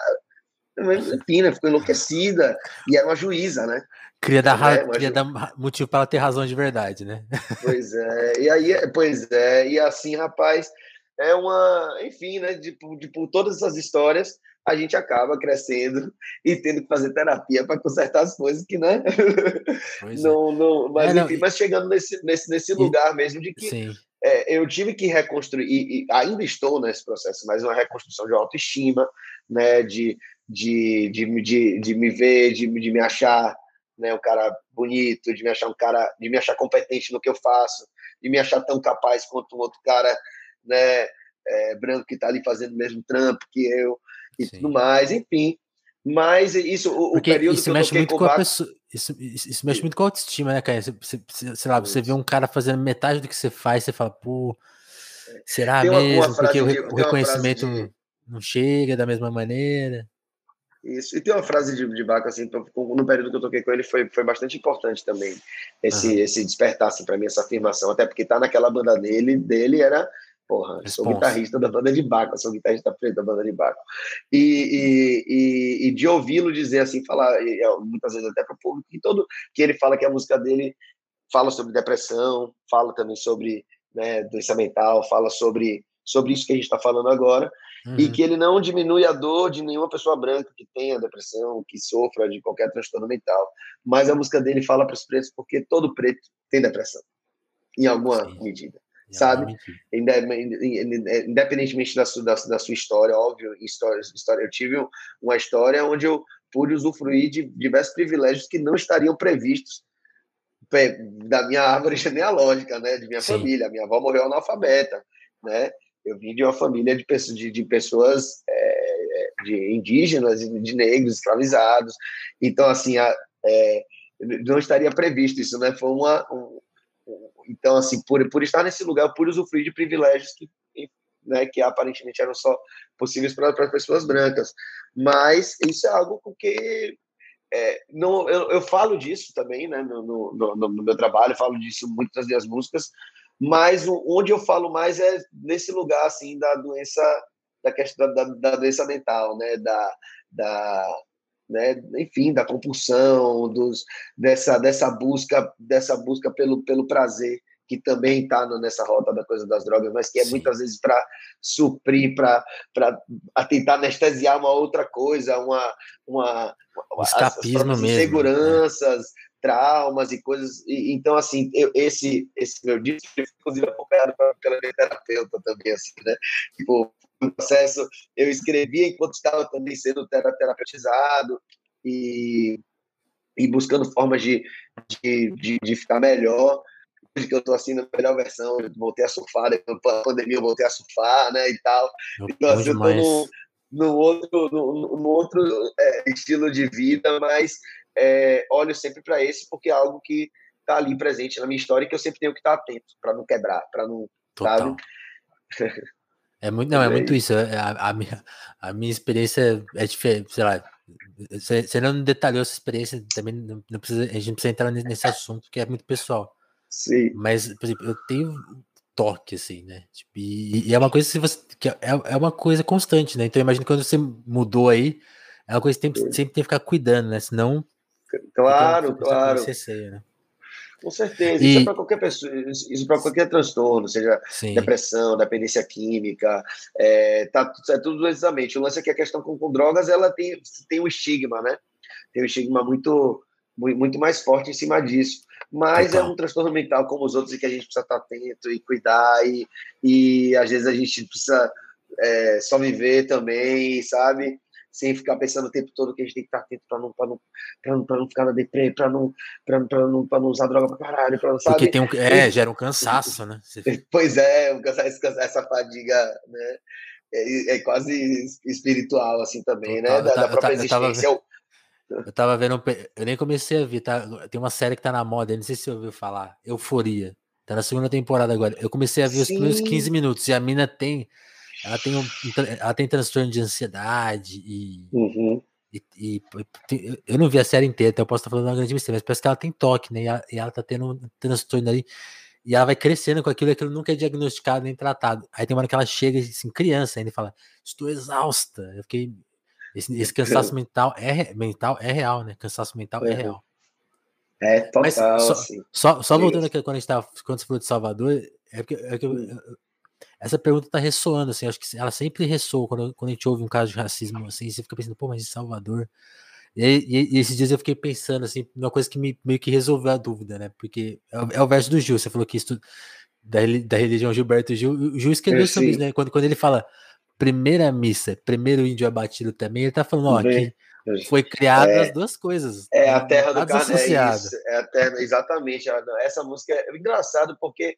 Enfim, né, ficou enlouquecida, e era uma juíza, né? Queria dar, é, queria dar motivo para ela ter razão de verdade, né? [laughs] Pois é, e aí, pois é, e assim, rapaz, é uma, enfim, né, de, de, por todas essas histórias, a gente acaba crescendo [laughs] e tendo que fazer terapia para consertar as coisas que, né? Pois [laughs] não, é. não, mas, é, enfim, não, mas chegando nesse, nesse, nesse lugar mesmo de que é, eu tive que reconstruir, e, e, ainda estou nesse processo, mas uma reconstrução de autoestima, né, de, de, de, de, de me ver, de, de me achar né, um cara bonito, de me achar um cara, de me achar competente no que eu faço, de me achar tão capaz quanto um outro cara, né, é, branco que está ali fazendo o mesmo trampo que eu e Sim. tudo mais, enfim. Mas isso, o, período isso que mexe muito com, a pessoa, isso, isso, mexe muito com a autoestima, né, cara? Você, você, sei lá, você vê um cara fazendo metade do que você faz, você fala, pô, será mesmo? Porque de, o, reconhecimento de... não chega da mesma maneira. Isso. E tem uma frase de, de Baco, assim, no período que eu toquei com ele, foi, foi bastante importante também, esse, uhum. esse despertar, assim, para mim, essa afirmação, até porque tá naquela banda dele, dele era, porra, sou guitarrista da banda de Baco, sou guitarrista preto da banda de Baco. E, e, e, e de ouvi-lo dizer assim, falar, e, muitas vezes até para o público, que, todo, que ele fala que a música dele fala sobre depressão, fala também sobre né, doença mental, fala sobre, sobre isso que a gente está falando agora, Uhum. E que ele não diminui a dor de nenhuma pessoa branca que tenha depressão, que sofra de qualquer transtorno mental. Mas a música dele fala para os pretos porque todo preto tem depressão, em alguma Sim. medida. sabe? Independentemente da sua, da, da sua história, óbvio, história, história, eu tive uma história onde eu pude usufruir de diversos privilégios que não estariam previstos da minha árvore [laughs] genealógica, né, de minha Sim. família. Minha avó morreu analfabeta, né? Eu vim de uma família de, pessoas, de, de pessoas é, é de indígenas, de negros escravizados. Então, assim, a, é, não estaria previsto isso, né? Foi uma. Um, então, assim, por, por estar nesse lugar, pude usufruir de privilégios que, né, que aparentemente eram só possíveis para as pessoas brancas. Mas isso é algo com que é, não, eu, eu, falo disso também, né, no, no, no, no, meu trabalho, falo disso muito nas minhas músicas, mas onde eu falo mais é nesse lugar assim da doença da questão da, da doença mental, né? Da, da, né? enfim, da compulsão, dos, dessa, dessa busca, dessa busca pelo, pelo prazer que também está nessa rota da coisa das drogas, mas que é Sim. muitas vezes para suprir, para tentar anestesiar uma outra coisa, uma, uma, escapismo mesmo, né? inseguranças, né? Traumas e coisas. E, então, assim, eu, esse, esse meu disco, inclusive, acompanhado pela minha terapeuta também, assim, né? Tipo, no processo, eu escrevia enquanto estava também sendo terapeutizado e, e buscando formas de, de, de, de ficar melhor que eu tô assim na melhor versão, eu voltei a surfar, depois da pandemia eu voltei a surfar, né, e tal. então, assim, eu tô num, num outro, num, num outro é, estilo de vida, mas é, olho sempre para esse, porque é algo que tá ali presente na minha história e que eu sempre tenho que estar atento para não quebrar, para não, Total. sabe? [laughs] É muito, não, é, é muito isso. É, a, a, minha, a minha experiência é diferente, sei lá. Você não detalhou essa experiência, também não, não precisa, a gente não precisa entrar nesse assunto, que é muito pessoal. Sim. Mas, por exemplo, eu tenho toque, assim, né? Tipo, e, e, é uma coisa que, você, que é, é uma coisa constante, né? Então, imagina quando você mudou aí, é uma coisa que tem, sempre tem que ficar cuidando, né? Senão. Claro, fica, claro. Receio, né? Com certeza, e... isso é para qualquer pessoa, isso para qualquer transtorno, seja Sim. depressão, dependência química, é, tá, é tudo exatamente. O lance é que a questão com, com drogas ela tem, tem um estigma, né? Tem um estigma muito, muito mais forte em cima disso. Mas é um transtorno mental como os outros e que a gente precisa estar atento e cuidar, e, e às vezes a gente precisa é, só viver também, sabe? Sem ficar pensando o tempo todo que a gente tem que estar atento para não, não, não, não ficar na deprê, para não, pra, pra não, pra não usar droga para caralho, pra, sabe? Porque tem um, é, gera um cansaço, né? [laughs] Pois é, um cansaço, essa fadiga, né? É, é, quase espiritual, assim, também, né? Da, da própria existência. Eu, eu tava vendo, eu nem comecei a ver, tá? Tem uma série que tá na moda, não sei se você ouviu falar, Euforia. Tá na segunda temporada agora. Eu comecei a ver Sim. os primeiros 15 minutos e a mina tem, ela tem um, ela tem transtorno de ansiedade e, uhum. e, e, eu não vi a série inteira, então eu posso estar falando uma grande mistério, mas parece que ela tem toque, né? E ela, e ela tá tendo um transtorno ali e ela vai crescendo com aquilo, aquilo nunca é diagnosticado nem tratado. Aí tem uma hora que ela chega assim, criança, ainda fala: "Estou exausta". Eu fiquei esse, esse cansaço mental é, mental é real, né? Cansaço mental é, é real. É total, Mas só, assim. só, só voltando aqui quando a gente tava, quando você falou de Salvador, é porque, é que eu, hum. Essa pergunta tá ressoando, assim, acho que ela sempre ressoa quando, quando a gente ouve um caso de racismo, assim, você fica pensando, pô, mas em Salvador. E, e, e esses dias eu fiquei pensando, assim, uma coisa que me, meio que resolveu a dúvida, né? Porque é, é o verso do Gil, você falou que isso da, da religião Gilberto Gil, o Gil escreveu sobre isso, né? Quando, quando ele fala primeira missa, primeiro índio abatido também, ele tá falando, ó, que foi criado é, as duas coisas. É né? a terra do carne, é, isso, é a terra, exatamente. Essa música é engraçado porque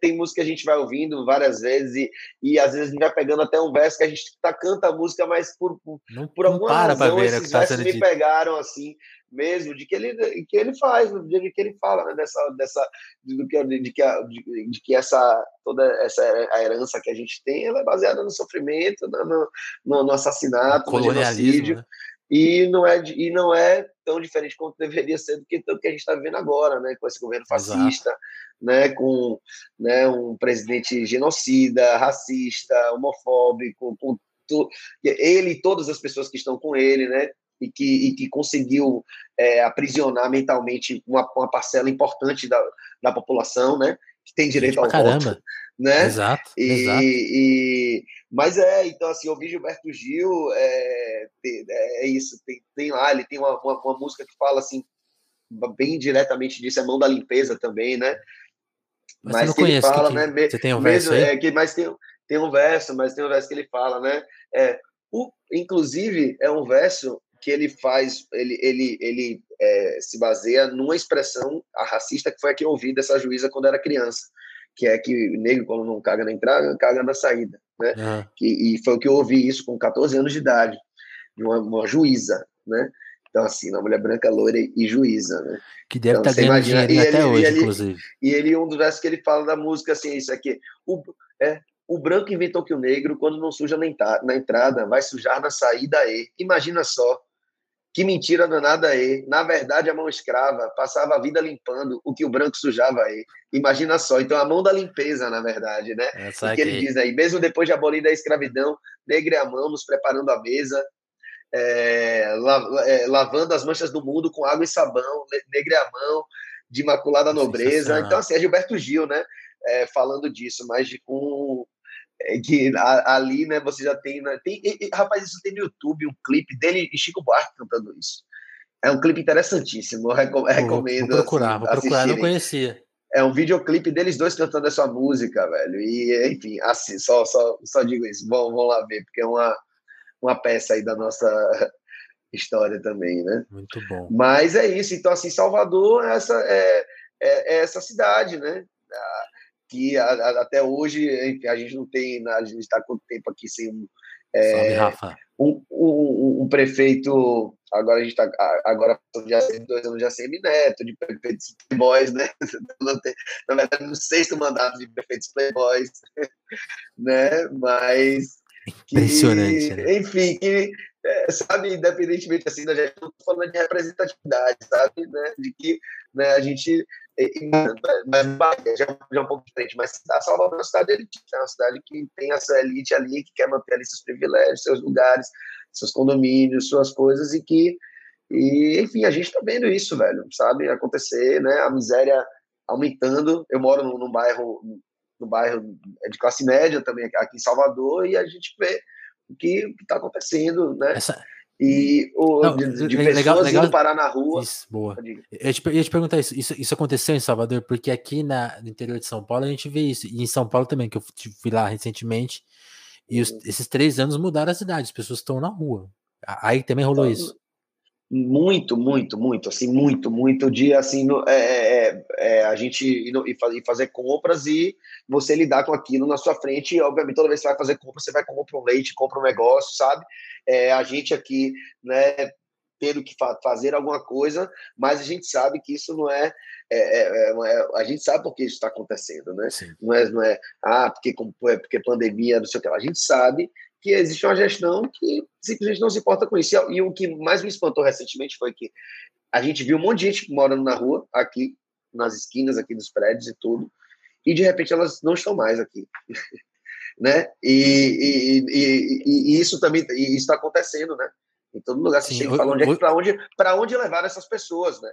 tem música que a gente vai ouvindo várias vezes e, e às vezes a gente vai pegando até um verso que a gente tá, canta a música, mas por, não, por alguma não razão ver, esses né, versos me dito. pegaram assim mesmo de que ele que ele faz, de que ele fala, né, dessa dessa de que de que, a, de, de, que essa toda essa a herança que a gente tem, ela é baseada no sofrimento, no, no, no assassinato, no genocídio. Né? E não, é, e não é tão diferente quanto deveria ser do que tanto que a gente está vivendo agora, né? Com esse governo fascista, Exato. né? Com né, um presidente genocida, racista, homofóbico, com tu, ele e todas as pessoas que estão com ele, né? E que, e que conseguiu é, aprisionar mentalmente uma, uma, parcela importante da, da população, né? Que tem direito ao caramba. voto. Né? Exato, e, exato. E, mas é, então assim, ouvir Gilberto Gil é, é isso, tem, tem lá, ele tem uma, uma, uma, música que fala assim, bem diretamente disso, é Mão da Limpeza também, né? Mas, mas que conheço, ele fala, que, né? Você tem um verso mesmo, aí? É, que, mas tem, tem um verso, mas tem um verso que ele fala, né? É, o, inclusive, é um verso que ele faz, ele, ele, ele é, se baseia numa expressão racista que foi a que eu ouvi dessa juíza quando era criança, que é que o negro, quando não caga na entrada, caga na saída, né? Uhum. Que, e foi o que eu ouvi isso com 14 anos de idade, de uma, uma juíza, né? Então, assim, uma mulher branca, loira e juíza, né? Que deve então, estar tá ganhando dinheiro até ele, hoje, e ele, inclusive. E ele, um dos versos que ele fala da música, assim, isso aqui, o, é, o branco inventou que o negro, quando não suja na entrada, vai sujar na saída e. Imagina só, Que mentira danada aí. Na verdade, a mão escrava passava a vida limpando o que o branco sujava aí. Imagina só. Então, a mão da limpeza, na verdade, né? É, o que ele diz aí. Mesmo depois de abolida a escravidão, negre a mão, nos preparando a mesa, é, é, lavando as manchas do mundo com água e sabão, negre a mão, de imaculada nobreza. Então, assim, é Gilberto Gil, né? É, falando disso, mas de, com é que a, ali, né, você já tem, né, tem e, e, rapaz, isso tem no YouTube, um clipe dele e Chico Buarque cantando isso. É um clipe interessantíssimo, eu recomendo. Vou procurar, assim, vou procurar, não conhecia. É um videoclipe deles dois cantando essa música, velho. E, enfim, assim, só, só, só digo isso. Vão, vão lá ver, porque é uma, uma peça aí da nossa [laughs] história também, né? Muito bom. Mas é isso. Então, assim, Salvador é essa, é, é, é essa cidade, né? Que a, a, até hoje enfim, a gente não tem, a gente está quanto tempo aqui sem um, é, um, um, um, prefeito, agora a gente está, agora já dois anos já sem Neto, de prefeitos playboys, né? [laughs] Na verdade, no sexto mandato de prefeitos playboys, [laughs] né? Mas Impressionante. Que, né? Enfim, que, é, sabe, independentemente assim, da gente, não falando de representatividade, sabe, né? De que né, a gente mas Bahia já, já é um pouco diferente, mas a Salvador é uma cidade elitista, é uma cidade que tem a sua elite ali, que quer manter ali seus privilégios, seus lugares, seus condomínios, suas coisas, e que, e, enfim, a gente está vendo isso, velho, sabe, acontecer, né, a miséria aumentando, eu moro num, num bairro, no bairro de classe média também, aqui em Salvador, e a gente vê o que está acontecendo, né? Essa, e o, Não, de, de legal, pessoas legal, parar na rua. Isso, boa. Eu, te, eu ia te perguntar isso, isso, isso. aconteceu em Salvador? Porque aqui na, no interior de São Paulo a gente vê isso. E em São Paulo também, que eu fui lá recentemente. E os, uhum. esses três anos mudaram a cidade, as pessoas estão na rua. Aí também rolou então, isso. Muito, muito, muito, assim, muito, muito de assim, no, é, é, é, é a gente ir, ir, fazer compras e você lidar com aquilo na sua frente. E, obviamente, toda vez que você vai fazer compra, você vai comprar um leite, compra um negócio, sabe? É, a gente aqui, né, tendo que fa fazer alguma coisa, mas a gente sabe que isso não é, é, é, é a gente sabe por que isso está acontecendo, né? Não é, não é, ah, porque, porque pandemia, não sei o que, a gente sabe que existe uma gestão que simplesmente não se importa com isso. E o que mais me espantou recentemente foi que a gente viu um monte de gente morando na rua, aqui, nas esquinas aqui dos prédios e tudo, e de repente elas não estão mais aqui. [laughs] né? E, e, e, e, isso também está acontecendo, né? Em todo lugar Sim, você fala onde, é para onde, onde levar essas pessoas, né?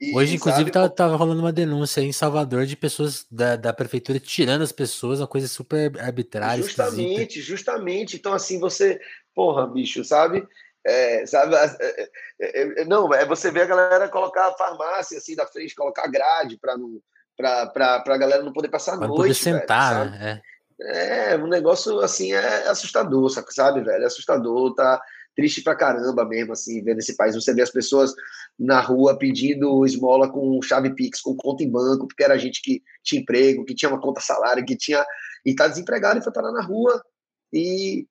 E, Hoje, inclusive, tá, tá, rolando uma denúncia em Salvador de pessoas da, da prefeitura tirando as pessoas, uma coisa super arbitrária. Justamente, esquisita. justamente. Então, assim, você, porra, bicho, sabe? É, sabe é, é, é, não, é você ver a galera colocar a farmácia assim da frente, colocar grade para não para a galera não poder passar a noite. Poder sentar, velho, né? É. é, um negócio assim é assustador, sabe, velho? É assustador, tá? Triste pra caramba mesmo, assim, ver nesse país. Você vê as pessoas na rua pedindo esmola com chave Pix, com conta em banco, porque era gente que tinha emprego, que tinha uma conta salário, que tinha. e tá desempregado e foi parar na rua. E,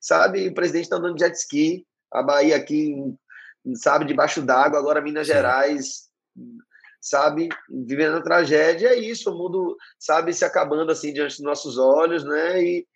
sabe, o presidente tá andando de jet ski, a Bahia aqui, sabe, debaixo d'água, agora Minas. Gerais, sabe, vivendo a tragédia. É isso, o mundo, sabe, se acabando assim diante dos nossos olhos, né? E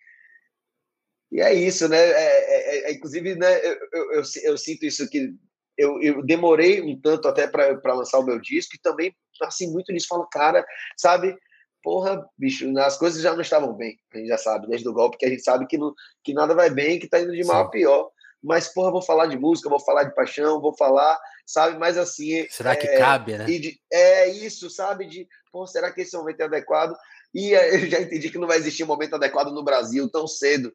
e é isso, né? É, é, é, inclusive, né, eu, eu, eu, eu, sinto isso que eu, eu demorei um tanto até para lançar o meu disco e também, assim, muito nisso, falo, cara, sabe? Porra, bicho, as coisas já não estavam bem, a gente já sabe, desde o golpe, que a gente sabe que, não, que nada vai bem, que tá indo de mal a pior. Mas, porra, vou falar de música, vou falar de paixão, vou falar, sabe? Mas assim. Será que é, cabe, né? De, é isso, sabe? De, pô, será que esse momento é adequado? E é, [laughs] eu já entendi que não vai existir um momento adequado no Brasil tão cedo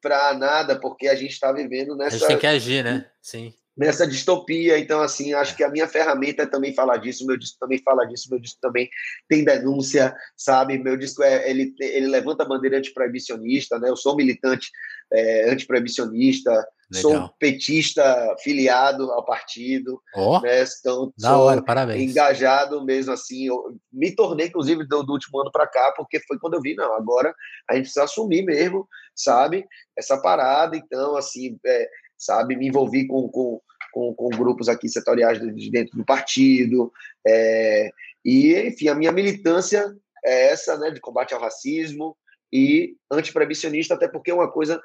para nada, porque a gente está vivendo nessa. A gente tem que agir, né? Sim. Nessa distopia. Então, assim, acho que a minha ferramenta é também falar disso, meu disco também fala disso, meu disco também tem denúncia, sabe? Meu disco é, ele, ele levanta a bandeira antiproibicionista, né? Eu sou militante é, antiproibicionista. Sou petista filiado ao partido. Oh, né? Então, da hora, parabéns. Engajado mesmo assim. Eu me tornei, inclusive, do, do último ano para cá, porque foi quando eu vi, não, agora a gente precisa assumir mesmo, sabe? Essa parada. Então, assim, é, sabe, me envolvi com, com, com, com, grupos aqui setoriais de dentro do partido. É, e, enfim, a minha militância é essa, né, de combate ao racismo, e antiproibicionista, até porque uma coisa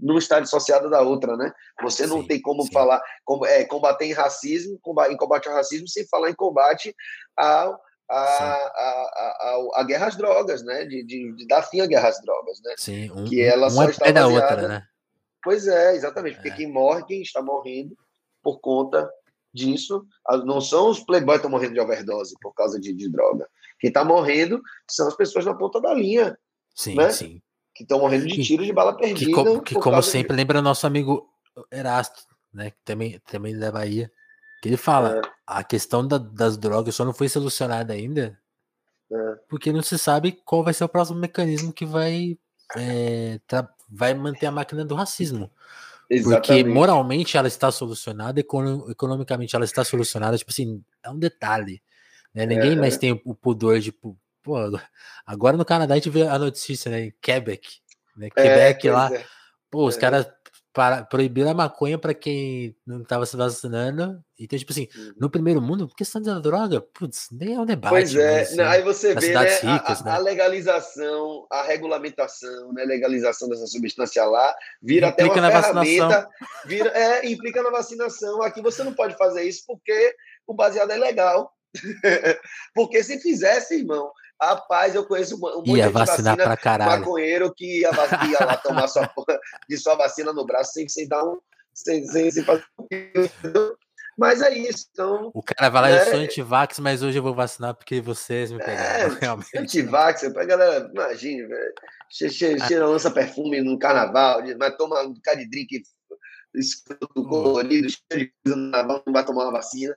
não está dissociada da outra, né? Você não sim, tem como sim. falar, como, é, combater em racismo, em combate ao racismo, sem falar em combate ao a, a, a, a, guerra às drogas, né? De, de, de, dar fim à guerra às drogas, né? Sim, um, que ela só é está da outra, né? Pois é, exatamente, porque é. quem morre, quem está morrendo por conta disso, não são os playboys que estão morrendo de overdose por causa de, de droga. Quem está morrendo são as pessoas na ponta da linha. Sim, né? sim. Que estão morrendo de tiros de bala perdida. Que, como, que como sempre, de... lembra nosso amigo Erasto, né? Que também, também da Bahia. Que ele fala, é. a questão da, das drogas só não foi solucionada ainda, é. porque não se sabe qual vai ser o próximo mecanismo que vai, é, vai manter a máquina do racismo. Exatamente. Porque moralmente ela está solucionada, economicamente ela está solucionada, tipo assim, é um detalhe. Né? Ninguém mais é. tem o pudor de. Pô, agora no Canadá a gente vê a notícia, né? Em Quebec. Né? É, Quebec lá. É. Pô, os caras para, proibiram a maconha para quem não estava se vacinando. Então, tipo assim, uhum. no primeiro mundo, questão da droga, putz, nem é um debate. Pois é, assim, aí você vê né, ricas, a, né? a, legalização, a regulamentação, né, legalização dessa substância lá, vira implica até uma ferramenta, vacinação. vira, é, implica na vacinação. Aqui você não pode fazer isso porque o baseado é legal. [laughs] porque se fizesse, irmão, Rapaz, eu conheço um monte ia de vacinar vacina, pra caralho. maconheiro que ia, ia lá tomar sua, [laughs] de sua vacina no braço sem, sem dar um. Sem, sem, sem fazer mas é isso. Então, o cara vai lá, é, eu sou antivax, mas hoje eu vou vacinar porque vocês me pegaram. É, [laughs] realmente. Antivax, a galera, imagine, velho. Cheira, lança perfume no carnaval, mas toma um cara de drink escroto, colorido, cheio de coisa não vai tomar uma vacina.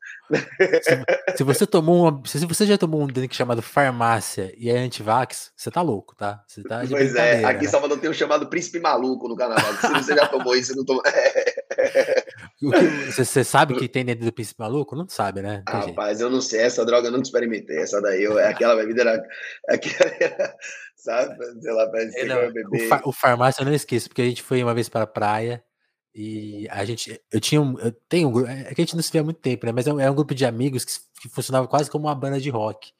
Se, se, você tomou uma, se você já tomou um drink chamado farmácia e é antivax, você tá louco, tá? Você tá pois é, aqui em? Salvador tem um chamado príncipe maluco no carnaval. Se você já tomou isso, você não tomou. [laughs] você, você, sabe que tem dentro do príncipe maluco? Não sabe, né? Tem Rapaz, jeito. eu não sei, essa droga eu nunca experimentei. Essa daí, eu, é aquela bebida era. Aquela, [laughs] sabe? Sei lá, parece que não, o, fa, o farmácia eu não esqueço, porque a gente foi uma vez para a praia e a gente, eu tinha um, eu tenho um grupo, é que a gente não se vê há muito tempo, né? Mas é um, é um grupo de amigos que, que, funcionava quase como uma banda de rock.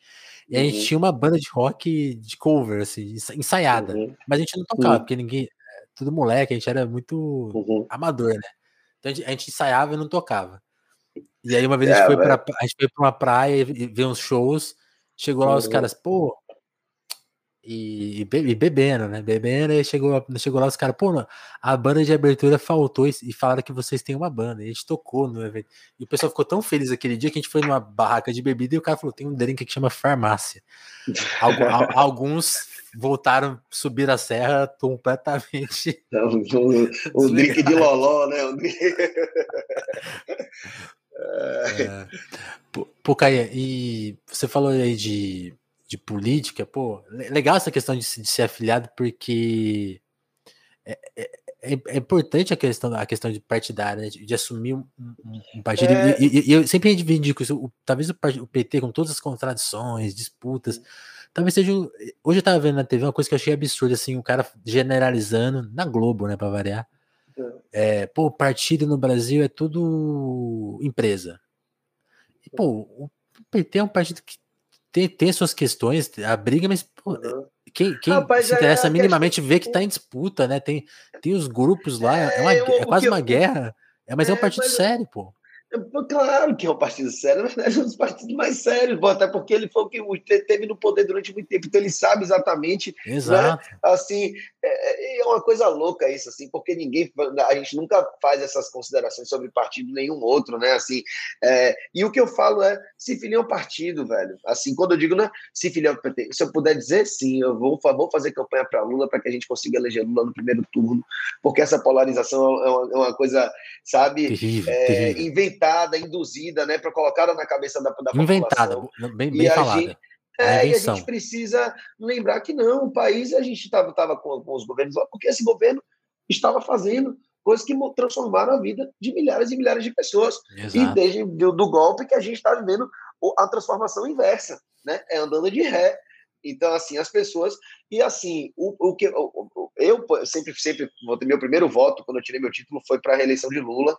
E uhum. a gente uhum. tinha uma banda de rock de cover, assim, ensaiada. Uhum. Mas a gente não tocava, uhum. porque ninguém, é, tudo moleque, a gente era muito uhum. amador, né? Então a gente, a gente, ensaiava e não tocava. E aí uma vez a gente, é, foi, pra, a gente foi pra uma praia e ver uns shows, chegou lá os uhum. caras, pô, e, e, bebendo, né? Bebendo, e chegou, chegou lá os caras, pô, a banda de abertura faltou e falaram que vocês têm uma banda. E a gente tocou no evento. E o pessoal ficou tão feliz aquele dia que a gente foi numa barraca de bebida e o cara falou: tem um drink que chama farmácia. [laughs] Alguns voltaram, subir a serra completamente. Um, um [laughs] drink de loló, né? Um drink... [laughs] é, pô, Caia, e você falou aí de de política, pô, legal essa questão de, de ser afiliado, porque é, é, é, é, importante a questão, a questão de partidária, né, de, de, assumir um, um, um partido. É... E, e, e, eu sempre reivindico isso. O, talvez o, o, PT, com todas as contradições, disputas, talvez seja. Hoje eu tava vendo na TV uma coisa que eu achei absurda, assim, o cara generalizando, na Globo, né, para variar. É, pô, partido no Brasil é tudo empresa. E, pô, o PT é um partido que tem, tem suas questões, a briga, mas pô, uhum. quem, quem Rapaz, se é interessa é, minimamente questão... vê que está em disputa, né? Tem, tem os grupos lá, é, é, uma, é quase uma guerra, é, mas é, um partido mas... sério, pô. Claro que é um partido sério, na verdade é um dos partidos mais sérios, até porque ele foi o que teve no poder durante muito tempo, então ele sabe exatamente. Né, Exato. Né? Assim, é, é, uma coisa louca isso, assim, porque ninguém, a gente nunca faz essas considerações sobre partido nenhum outro, né? Assim, é, e o que eu falo é se filiar um partido, velho. Assim, quando eu digo, né, se filiar ao PT, se eu puder dizer sim, eu vou, vou fazer campanha para Lula para que a gente consiga eleger Lula no primeiro turno, porque essa polarização é uma, é uma coisa, sabe, terrível, é, terrível inventada, induzida, né, para colocar na cabeça da, da inventada, população. bem, bem falada. Gente, é, e a gente precisa lembrar que não, o país a gente estava com, com os governos lá, porque esse governo estava fazendo coisas que transformaram a vida de milhares e milhares de pessoas. Exato. E desde do, do golpe que a gente está vivendo a transformação inversa, né? É andando de ré. Então, assim, as pessoas. E assim, o, o que eu, eu sempre, sempre, meu primeiro voto, quando eu tirei meu título, foi para a reeleição de Lula.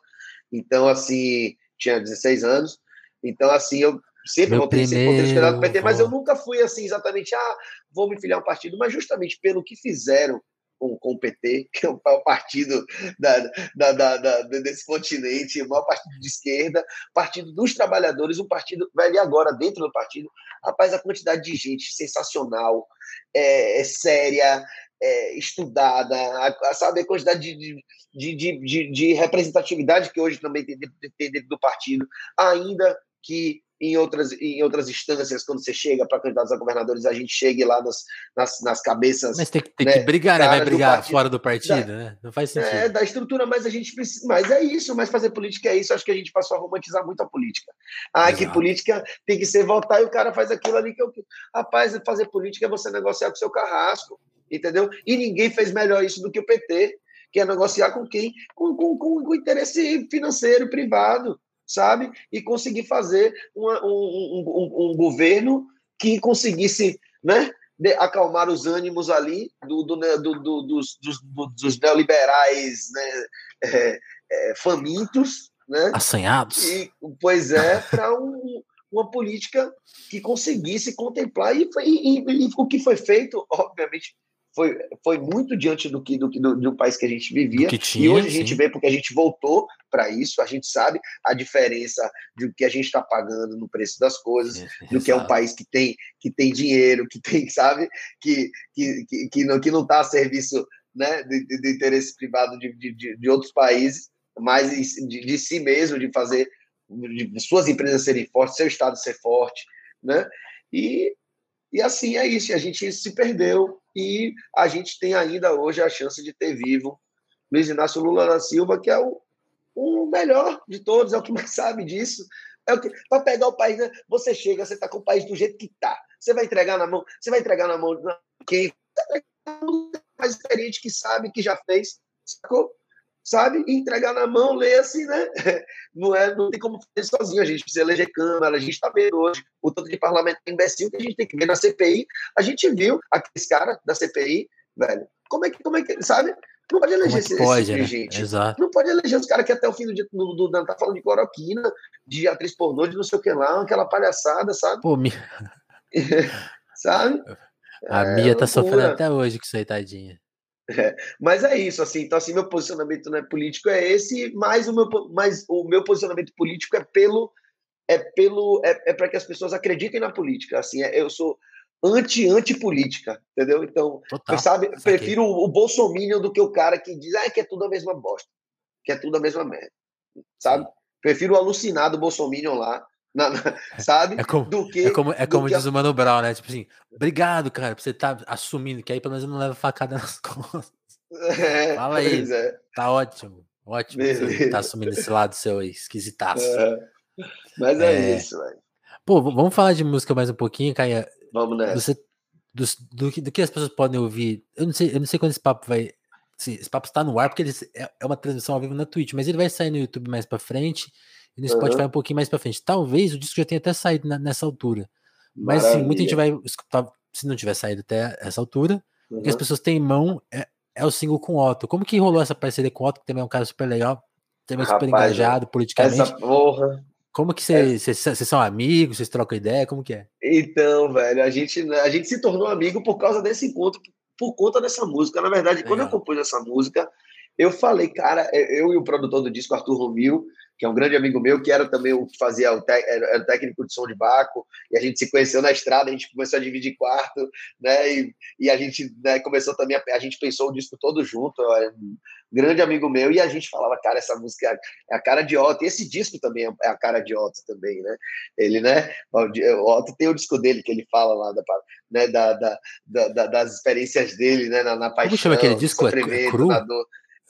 Então, assim, tinha 16 anos. Então, assim, eu, sempre vou ter primeiro, sempre candidato PT, mas eu nunca fui assim exatamente, ah, vou me filiar um partido, mas justamente pelo que fizeram com, com o PT, que é o maior partido da, da, da, da, desse continente, o maior partido de esquerda, partido dos trabalhadores, um partido, velho, e agora dentro do partido, rapaz, a quantidade de gente sensacional, é, é séria, é, estudada, a, a, sabe, a quantidade de, de, de, de, de representatividade que hoje também tem, tem dentro do partido, ainda que em outras, em outras instâncias, quando você chega para candidatos a governadores, a gente chegue lá nas, nas, nas cabeças. Mas tem, tem né, que brigar, né? Vai brigar do fora do partido, da, né? Não faz é, sentido. É, da estrutura, mas a gente precisa. Mas é isso, mas fazer política é isso. Acho que a gente passou a romantizar muito a política. Ah, Exato. que política tem que ser votar e o cara faz aquilo ali que eu. Rapaz, fazer política é você negociar com o seu carrasco, entendeu? E ninguém fez melhor isso do que o PT, que é negociar com quem? Com, com, com, com interesse financeiro privado sabe? E conseguir fazer uma, um, um, um, governo que conseguisse né, de, acalmar os ânimos ali do, do, né, do, do dos, dos, dos, neoliberais né, é, é, famintos, né? Assanhados. E, pois é, para um, uma política que conseguisse contemplar e, e, e, e, o que foi feito, obviamente, foi, foi muito diante do que do, do, do país que a gente vivia. Tinha, e hoje a gente sim. vê porque a gente voltou para isso, a gente sabe a diferença do que a gente está pagando no preço das coisas, é, do que é um país que tem, que tem dinheiro, que tem, sabe, que, que, que, que não está que não tá a serviço né, de, de, de interesse privado de, de, de, outros países, mas de, de si mesmo, de fazer de suas empresas serem fortes, seu Estado ser forte, né? E, e assim é isso, a gente se perdeu e a gente tem ainda hoje a chance de ter vivo Luiz Inácio Lula da Silva, que é o, o melhor de todos, é o que mais [laughs] sabe disso. É o que para pegar o país, né? você chega, você está com o país do jeito que está. Você vai entregar na mão, você vai entregar na mão de quem mais experiente que sabe que já fez, sacou? Sabe? Entregar na mão, ler assim, né? [laughs] Não, é, não tem como fazer sozinho, a gente precisa eleger Câmara, a gente está vendo hoje o tanto de parlamento imbecil que a gente tem que ver na CPI. A gente viu aqueles caras da CPI, velho, como é que, como é que, sabe? Não pode eleger é esse, pode, né? gente. Exato. Não pode eleger os caras que até o fim do dia do, do, do tá falando de cloroquina, de atriz pornô, de não sei o que lá, aquela palhaçada, sabe? Pô, mi... [laughs] sabe? A é, Mia tá loucura. sofrendo até hoje com isso aí, tadinha. É, [laughs] mas é isso, assim. Então, assim, meu posicionamento né, político é esse, mas o meu, mas o meu posicionamento político é pelo é pelo é, é para que as pessoas acreditem na política. Assim, é, eu sou anti anti política, entendeu? Então, Total, sabe, prefiro o, o Bolsonaro do que o cara que diz ah, que é tudo a mesma bosta, que é tudo a mesma merda, sabe? Prefiro o alucinado Bolsonaro lá na, na, sabe? É como, do que, é como, é como diz a... o Mano Brown, né? Tipo assim, obrigado, cara, por você estar tá assumindo, que aí pelo menos não leva facada [laughs] nas costas. É, Fala aí. É. Tá ótimo. Ótimo. Você tá assumindo esse lado seu aí, esquisitaço. É. Mas é, é, isso, velho. Pô, vamos falar de música mais um pouquinho, Caia. Vamos nessa. Você, do, do, do, que as pessoas podem ouvir. Eu não sei, eu não sei quando esse papo vai. Se, esse papo está no ar, porque ele, é, é uma transmissão ao vivo na Twitch, mas ele vai sair no YouTube mais pra frente e no Spotify uhum. um pouquinho mais para frente. Talvez o disco já tenha até saído na, nessa altura. Mas sim, muita gente vai escutar, se não tiver saído até essa altura, uhum. o que as pessoas têm em mão é, é o single com o Otto. Como que rolou essa parceria com o Otto, que também é um cara super legal, também Rapaz, super engajado politicamente? Essa porra. Como que vocês é. são amigos, vocês trocam ideia, como que é? Então, velho, a gente, a gente se tornou amigo por causa desse encontro, por conta dessa música. Na verdade, legal. quando eu compus essa música, eu falei, cara, eu e o produtor do disco, Arthur Romil, que é um grande amigo meu, que era também o que fazia o, era o técnico de som de Baco, e a gente se conheceu na estrada, a gente começou a dividir quarto, né? E, e a gente né, começou também, a, a, gente pensou o disco todo junto, um grande amigo meu, e a gente falava, cara, essa música é a cara de Otto, e esse disco também é a cara de Otto também, né? Ele, né? O Otto tem o disco dele que ele fala lá da, né, da, da, da das experiências dele, né? Na, na paixão. Como chama aquele disco? É,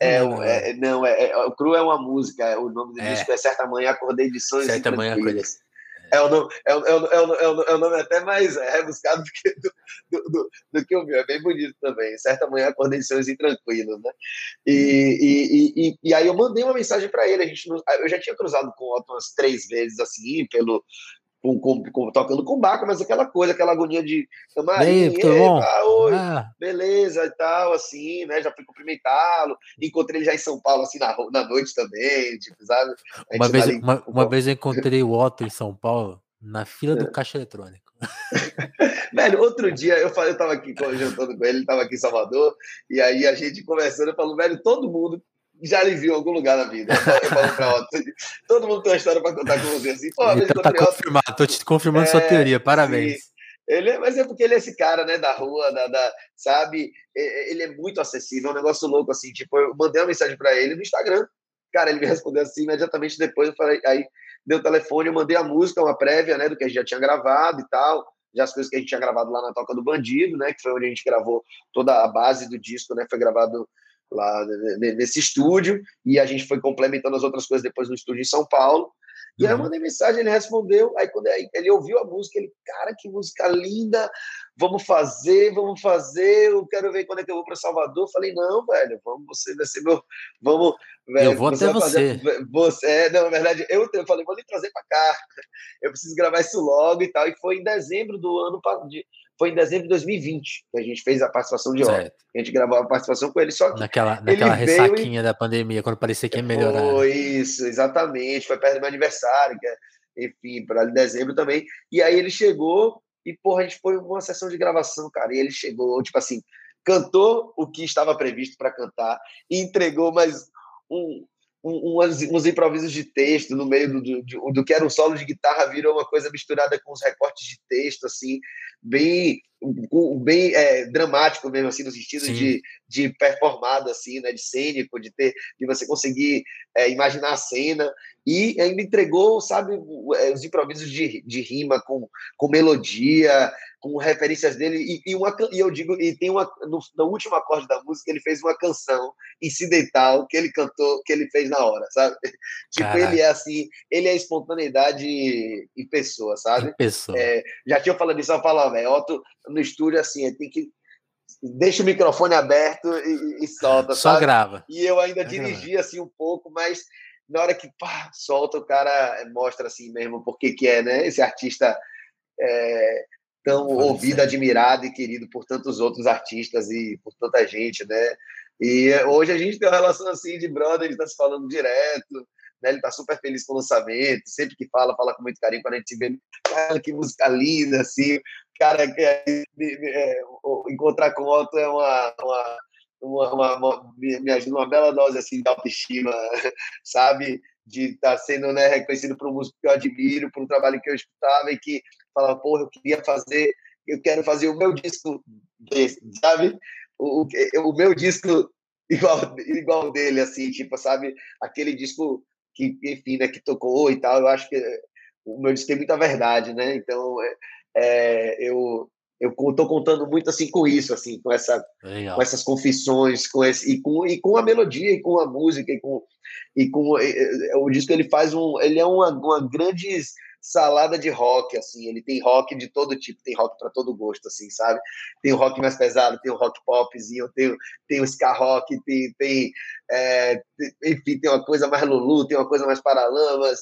é? É, é, não, é, é, o Cru é uma música, o nome do é. disco é Certa Manhã Acordei de Sonhos Certa Manhã Acordei. É o, nome, é, o, é, o, é, o, é o nome até mais rebuscado do que, do, do, do, do, que o meu, é bem bonito também. Certa manhã acordei de sonhos intranquilos, né? E, e, e, e, aí eu mandei uma mensagem para ele. A gente, eu já tinha cruzado com o Otto umas três vezes, assim, pelo, com, com, com, tocando com Baco, mas aquela coisa, aquela agonia de Marinho, bom? oi, ah. beleza e tal, assim, né? Já fui cumprimentá-lo, encontrei ele já em São Paulo, assim, na, na noite também, tipo, sabe? Uma vez, ali, uma, uma vez eu encontrei o Otto em São Paulo, Na fila do caixa eletrônico. [laughs] Velho, outro dia eu, falei, eu tava aqui jantando com ele, ele tava aqui em Salvador, e aí a gente conversando, eu falo, velho, todo mundo já lhe viu em algum lugar na vida. Eu falo pra Otto, todo mundo tem uma história pra contar com você. Assim, então tá confirmado, tô te confirmando é, sua teoria, parabéns. Sim. Ele, é, mas é porque ele é esse cara, né, da rua, da, da, sabe? Ele é muito acessível, é um negócio louco, assim. Tipo, eu mandei uma mensagem para ele no Instagram. Cara, ele me respondeu assim imediatamente depois. Eu falei, aí deu o telefone, eu mandei a música, uma prévia, né, do que a gente já tinha gravado e tal. Já as coisas que a gente tinha gravado lá na Toca do Bandido, né, que foi onde a gente gravou toda a base do disco, né, foi gravado lá nesse estúdio. E a gente foi complementando as outras coisas depois no estúdio em São Paulo. E aí eu uhum. mandei mensagem, ele respondeu. Aí quando ele ouviu a música, ele, cara, que música linda, vamos fazer, vamos fazer. Eu quero ver quando é que eu vou para Salvador. Eu falei, não, velho, vamos, você vai ser meu. Vamos. Velho, eu vou até você. Fazer, você. É, não, na verdade, eu, eu falei, vou lhe trazer para cá. [laughs] Eu preciso gravar isso logo e tal. E foi em dezembro do ano de, foi em dezembro de 2020 que a gente fez a participação de Otto. A gente gravou a participação com ele, só que. Naquela, naquela ressaquinha e... da pandemia, quando parecia que ia melhorar. Foi isso, exatamente. Foi perto do meu aniversário, que é, enfim, para dezembro também. E aí ele chegou e, porra, a gente foi uma sessão de gravação, cara. E ele chegou, tipo assim, cantou o que estava previsto para cantar e entregou mais um, uns, uns improvisos de texto no meio do, do, do, que era um solo de guitarra virou uma coisa misturada com os recortes de texto, assim, bem, bem é, dramático mesmo, assim, no sentido de, de performado, assim, né, de cênico, de ter, de você conseguir é, imaginar a cena e ainda entregou, sabe, é, os improvisos de, de rima com, com melodia, com referências dele e, e, uma, e eu digo e tem uma no, no, último acorde da música ele fez uma canção incidental que ele cantou que ele fez na hora sabe [laughs] tipo Caraca. ele é assim ele é espontaneidade em pessoa sabe em pessoa. É, já tinha falado isso eu falava velho Otto no estúdio assim tem que deixa o microfone aberto e, e solta só sabe? grava e eu ainda dirigi assim um pouco mas na hora que pá, solta o cara mostra assim mesmo porque que é né esse artista é, tão Pode ouvido, ser. admirado e querido por tantos outros artistas e por tanta gente, né? E hoje a gente tem uma relação assim de brother, gente está se falando direto, né? Ele está super feliz com o lançamento, sempre que fala, fala com muito carinho quando a gente se vê, cara, que música linda, assim, cara, é, é, encontrar com o Otto é uma, uma uma, uma, uma, me ajuda uma bela dose assim de autoestima, [laughs] sabe? De estar tá sendo né, reconhecido por um músico que eu admiro, por um trabalho que eu escutava e que falava, porra, eu queria fazer, eu quero fazer o meu disco desse, sabe? O, o, o meu disco [laughs] igual, igual dele, assim, tipo, sabe? Aquele disco que, enfim, né, que tocou e tal, eu acho que o meu disco tem muita verdade, né? Então, é, é eu eu estou contando muito assim com isso, assim, com essa, com essas confissões, com esse e com e com a melodia e com a música e com e com e, o disco ele faz um, ele é uma, uma grande salada de rock, assim, ele tem rock de todo tipo, tem rock para todo gosto, assim, sabe? Tem o rock mais pesado, tem o rock popzinho, tem, tem o ska rock, tem, tem é, enfim, tem uma coisa mais Lulu, tem uma coisa mais Paralamas,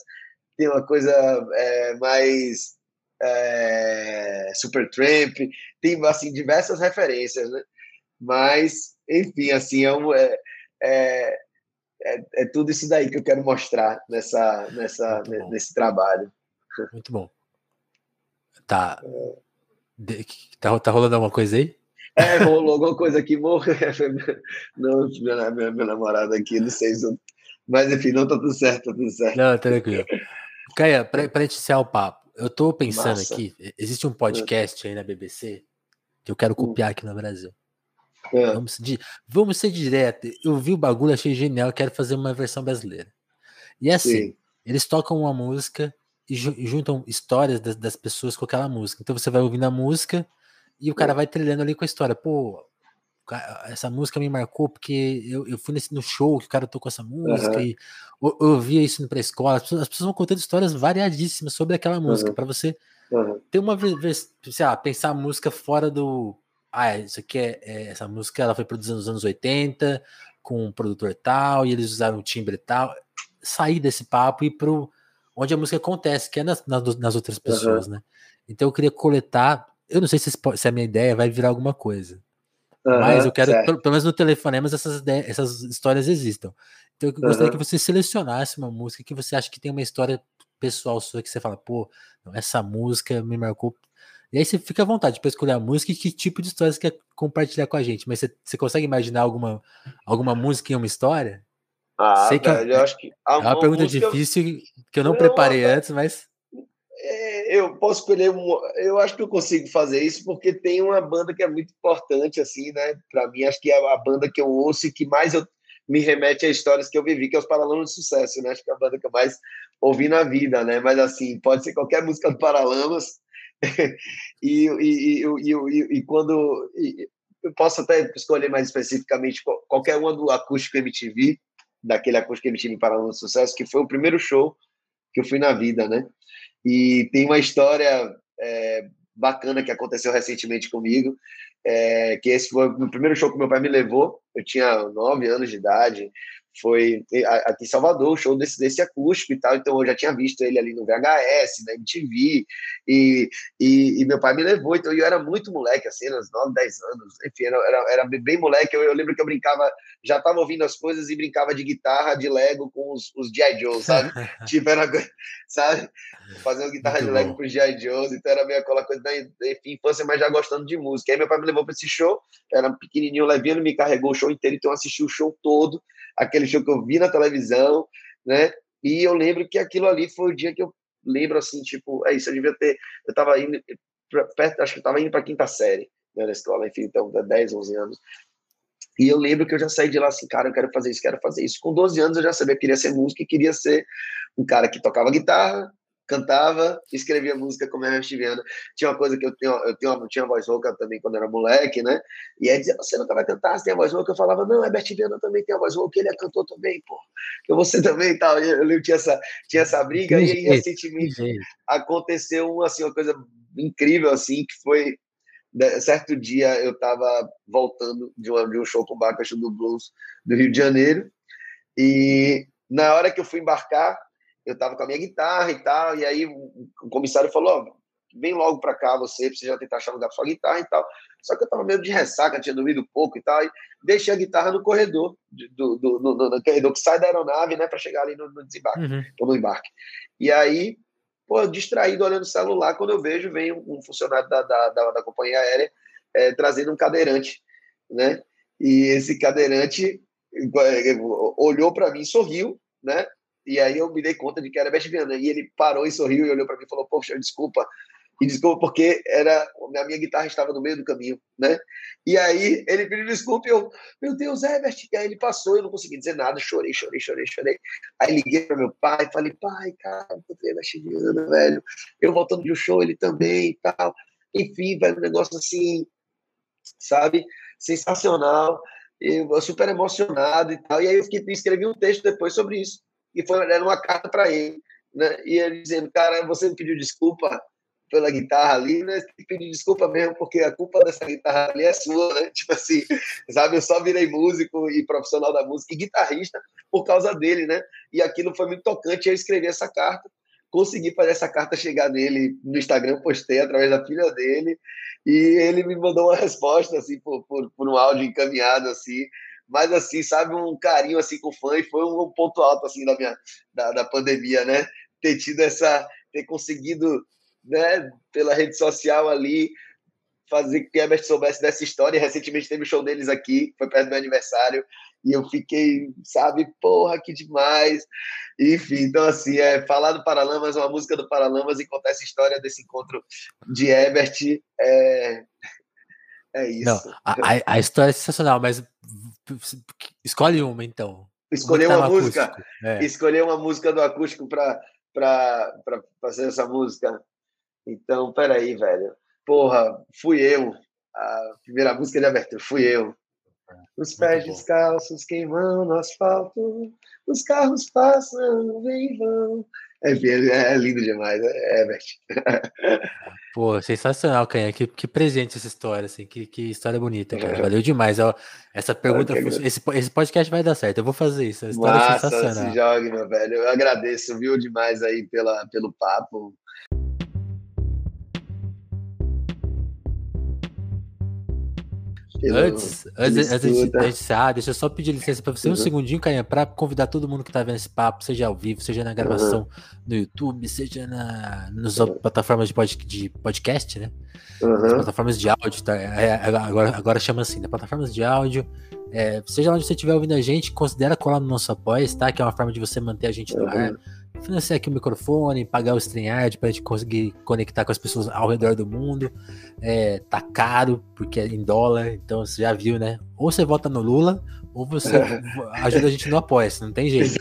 tem uma coisa é, mais é, Supertramp, tem, assim, diversas referências, né? Mas, enfim, assim, é, um, é, é, é, é tudo isso daí que eu quero mostrar nessa, nessa, nesse trabalho. Muito bom. Tá. Tá, tá rolando alguma coisa aí? É, rolou alguma coisa aqui, morreu. [laughs] Não, minha, minha, minha namorada aqui, não sei. Mas enfim, não tá tudo certo, tá tudo certo. Não, tranquilo. Caia, pra, pra iniciar o papo, eu tô pensando Massa. aqui, existe um podcast aí na BBC que eu quero hum. copiar aqui no Brasil. É. Vamos, vamos ser direto. Eu vi o bagulho, achei genial, quero fazer uma versão brasileira. E é assim, Sim. eles tocam uma música e juntam histórias das, das, pessoas com aquela música. Então você vai ouvindo a música e o cara vai trilhando ali com a história. Pô, essa música me marcou porque eu, eu fui nesse, no show que o cara tocou essa música uhum. e eu, eu ouvia isso pra escola. As pessoas, as pessoas, vão contando histórias variadíssimas sobre aquela música uhum. para você uhum. ter uma vez, sei lá, pensar a música fora do. Ah, isso aqui é, é, essa música ela foi produzida nos anos 80 com um produtor tal e eles usaram um timbre tal. Sair desse papo e ir pro onde a música acontece, que é nas, nas, nas outras pessoas, né? Então eu queria coletar. Eu não sei se, se a minha ideia vai virar alguma coisa. Uhum, mas eu quero, pelo, pelo, menos no telefonemas, essas, essas histórias existam. Então eu gostaria uhum. que você selecionasse uma música que você acha que tem uma história pessoal sua que você fala, pô, essa música me marcou. E aí você fica à vontade para escolher a música e que tipo de história você quer compartilhar com a gente. Mas você, você consegue imaginar alguma, alguma música em uma história? Ah, Sei que é velho, eu acho que. é uma pergunta difícil que eu não, não preparei antes, mas. É, eu posso escolher um, eu acho que eu consigo fazer isso porque tem uma banda que é muito importante assim né para mim acho que é a banda que eu ouço e que mais eu me remete a histórias que eu vivi, que é os Paralamas de Sucesso, né? Acho que é a banda que eu mais ouvi na vida, né? Mas, assim, pode ser qualquer música do Paralamas. [laughs] e, e, e, e, quando... eu posso até escolher mais especificamente qualquer uma do Acústico MTV, daquele Acústico MTV Paralamas de Sucesso, que foi o primeiro show que eu fui na vida, né? E tem uma história é, bacana que aconteceu recentemente comigo, é, que esse foi o primeiro show que meu pai me levou. Eu tinha nove anos de idade. Foi aqui em Salvador, o show desse, desse acústico e tal. Então eu já tinha visto ele ali no VHS, na MTV. E, e, e meu pai me levou. Então eu era muito moleque, assim, uns nove, dez anos. Enfim, era, era, era bem moleque. Eu, eu, lembro que eu brincava, já estava ouvindo as coisas e brincava de guitarra, de Lego com os, os G.I. Joe, sabe? [laughs] tipo, era, sabe? Fazendo guitarra muito de Lego com os G.I. Joe. Então era meio aquela coisa da enfim, infância, mas já gostando de música. Aí meu pai me levou para esse show. Era pequenininho, levinho, ele me carregou o show inteiro. Então eu assisti o show todo aquele show que eu vi na televisão, né? E eu lembro que aquilo ali foi o dia que eu lembro assim, tipo, é isso, eu devia ter, eu tava indo perto, acho que eu tava indo para quinta série né, na escola, enfim, então, 10, 11 anos. E eu lembro que eu já saí de lá assim, cara, eu quero fazer isso, quero fazer isso. Com 12 anos eu já sabia que queria ser músico e queria ser um cara que tocava guitarra, cantava, escrevia música como Herbert Viana. Tinha uma coisa que eu tenho, eu tenho uma, tinha uma voz rouca também quando era moleque, né? E aí dizia, você nunca vai cantar, você tem a voz rouca? Eu falava, não, Herbert Viana também tem a voz rouca, ele é cantor também, pô. Eu você também e tal. Eu, eu tinha essa, tinha essa briga e aí recentemente aconteceu uma, assim, uma coisa incrível, assim, que foi né, certo dia eu estava voltando de, uma, de um show com o Bacacho do Blues do Rio de Janeiro e na hora que eu fui embarcar eu estava com a minha guitarra e tal, e aí o comissário falou, oh, vem logo para cá você, pra você já tentar achar lugar para sua guitarra e tal. Só que eu estava meio de ressaca, tinha dormido pouco e tal, e deixei a guitarra no corredor, do, do, do, corredor que sai da aeronave, né, para chegar ali no, no desembarque, uhum. ou no embarque. E aí, pô, distraído olhando o celular, quando eu vejo, vem um, um funcionário da, da, da, da, companhia aérea é, trazendo um cadeirante, né, e esse cadeirante é, olhou para mim, sorriu, né, e aí eu me dei conta de que era Beth Viana. E ele parou e sorriu e olhou para mim e falou: Poxa, desculpa. E desculpa porque era a minha guitarra estava no meio do caminho, né? E aí ele pediu desculpa e eu, meu Deus, Herbert. E aí ele passou, eu não consegui dizer nada, chorei, chorei, chorei, chorei. Aí liguei para meu pai, falei: Pai, cara, encontrei Herbert Viana, velho. Eu voltando de um show, ele também e tal. Enfim, velho, um negócio assim, sabe? Sensacional. Eu super emocionado e tal. E aí eu fiquei, escrevi um texto depois sobre isso e foi era uma carta para ele, né? E ele dizendo, cara, você me pediu desculpa pela guitarra ali, né? Pedir desculpa mesmo, porque a culpa dessa guitarra ali é sua, né? [laughs] Tipo assim, sabe? Eu só virei músico e profissional da música e guitarrista por causa dele, né? E aquilo foi muito tocante. Eu escrevi essa carta, consegui fazer essa carta chegar nele no Instagram, postei através da filha dele, e ele me mandou uma [laughs] resposta, assim, por, por, por um áudio encaminhado, assim, mas assim, sabe, um carinho assim com o fã e foi um ponto alto assim da minha da, da pandemia, né? Ter tido essa ter conseguido, né, pela rede social ali fazer que Herbert soubesse dessa história. Recentemente teve o show deles aqui, foi perto do meu aniversário, e eu fiquei, sabe, porra, que demais. Enfim, então assim, é falar do Paralamas, uma música do Paralamas e contar essa história desse encontro de Herbert é é isso. Não, a, a história é sensacional, mas Escolhe uma, então. Escolher uma, tá uma música. É. Escolher uma música do acústico para fazer essa música. Então, peraí, velho. Porra, fui eu. A primeira música de abertura, fui eu. Os pés descalços queimando no asfalto, os carros passam, vem vão. É, é, lindo demais, é, Herbert. [laughs] Pô, sensacional, Canha. Que, que presente essa história, assim. Que, que história bonita, cara. É. Valeu demais. Ó, essa pergunta, esse, esse podcast vai dar certo. Eu vou fazer isso. A história Massa, é sensacional. se jogue, meu velho. Eu agradeço, viu, demais aí pela, pelo papo. Antes, antes, antes de encerrar, deixa eu só pedir licença para você uhum. um segundinho, Cainha, para convidar todo mundo que tá vendo esse papo, seja ao vivo, seja na gravação uhum. no YouTube, seja na, nas uhum. plataformas de, pod, de podcast, né? Uhum. plataformas de áudio, tá? É, é, agora, agora chama assim, né? Plataformas de áudio. É, seja onde você estiver ouvindo a gente, considera colar no nosso apoio, tá? Que é uma forma de você manter a gente no ar financiar aqui o microfone, pagar o StreamYard para a gente conseguir conectar com as pessoas ao redor do mundo. É, tá caro, porque é em dólar, então você já viu, né? Ou você vota no Lula, ou você [laughs] ajuda a gente no apoia não tem jeito.